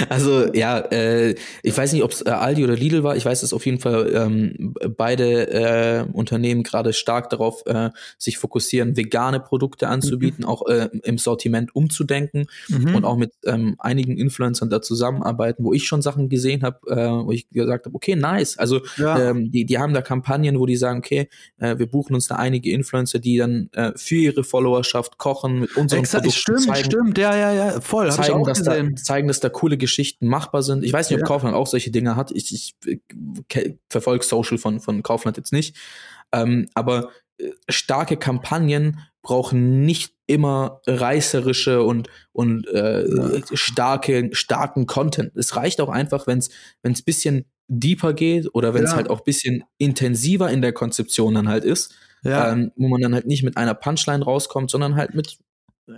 Also ja, äh, ich weiß nicht, ob es äh, Aldi oder Lidl war. Ich weiß, dass auf jeden Fall ähm, beide äh, Unternehmen gerade stark darauf äh, sich fokussieren, vegane Produkte anzubieten, mhm. auch äh, im Sortiment umzudenken mhm. und auch mit ähm, einigen Influencern da zusammenarbeiten, wo ich schon Sachen gesehen habe, äh, wo ich gesagt habe, okay, nice. Also ja. ähm, die, die haben da Kampagnen, wo die sagen, okay, äh, wir buchen uns da einige Influencer, die dann äh, für ihre Followerschaft kochen mit unseren Exakt, Produkten. Stimmt, zeigen, stimmt, ja, ja, ja, voll. Zeigen, zeigen, dass da, zeigen, dass da coole Geschichten machbar sind. Ich weiß nicht, ob ja. Kaufland auch solche Dinge hat. Ich, ich, ich verfolge Social von, von Kaufland jetzt nicht. Ähm, aber äh, starke Kampagnen brauchen nicht immer reißerische und und äh, ja. starke starken Content. Es reicht auch einfach, wenn es es bisschen deeper geht oder wenn es ja. halt auch bisschen intensiver in der Konzeption dann halt ist, ja. ähm, wo man dann halt nicht mit einer Punchline rauskommt, sondern halt mit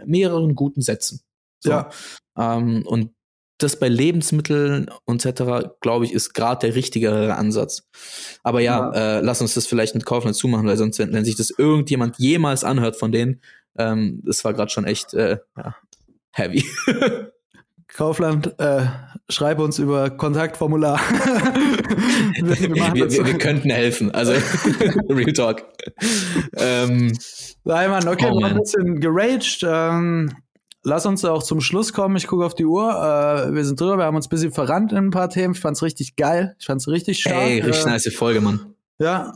mehreren guten Sätzen. So. Ja. Ähm, und das bei Lebensmitteln etc., glaube ich, ist gerade der richtigere Ansatz. Aber ja, ja. Äh, lass uns das vielleicht mit Kaufland zumachen, weil sonst, wenn, wenn sich das irgendjemand jemals anhört von denen, ähm, das war gerade schon echt äh, ja, heavy. Kaufland, äh, schreib uns über Kontaktformular. wir, wir, wir, wir, könnten helfen, also Real Talk. ähm, Nein, Mann, okay, oh, wir haben ein bisschen geraged. Ähm, lass uns auch zum Schluss kommen. Ich gucke auf die Uhr. Äh, wir sind drüber. Wir haben uns ein bisschen verrannt in ein paar Themen. Ich fand's richtig geil. Ich fand's richtig stark. Ey, richtig äh, nice Folge, Mann. Ja.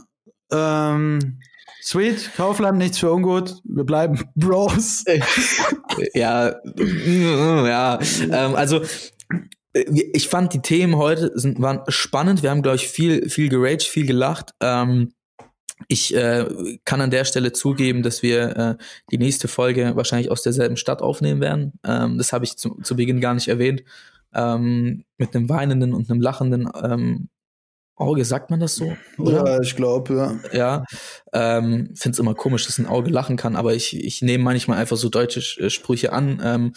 Ähm, sweet. Kaufland, nichts für ungut. Wir bleiben Bros. ja. ja. Ähm, also, ich fand die Themen heute sind, waren spannend. Wir haben, glaube ich, viel, viel geraged, viel gelacht. Ähm, ich äh, kann an der Stelle zugeben, dass wir äh, die nächste Folge wahrscheinlich aus derselben Stadt aufnehmen werden. Ähm, das habe ich zu, zu Beginn gar nicht erwähnt. Ähm, mit einem weinenden und einem lachenden ähm, Auge, sagt man das so? Oder? Ja, ich glaube, ja. Ja, ähm, finde es immer komisch, dass ein Auge lachen kann, aber ich, ich nehme manchmal einfach so deutsche äh, Sprüche an. Ähm,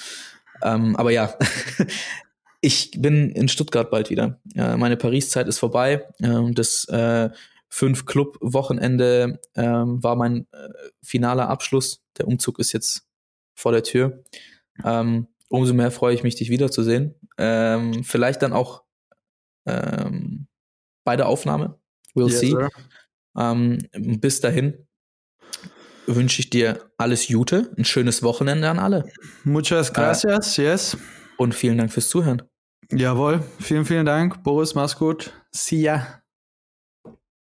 ähm, aber ja, ich bin in Stuttgart bald wieder. Äh, meine Paris-Zeit ist vorbei. Äh, das äh, fünf Club-Wochenende ähm, war mein äh, finaler Abschluss. Der Umzug ist jetzt vor der Tür. Ähm, umso mehr freue ich mich, dich wiederzusehen. Ähm, vielleicht dann auch ähm, bei der Aufnahme. We'll yes, see. Ähm, bis dahin wünsche ich dir alles Gute, ein schönes Wochenende an alle. Muchas gracias, äh, yes. Und vielen Dank fürs Zuhören. Jawohl, vielen, vielen Dank. Boris, mach's gut. See ya.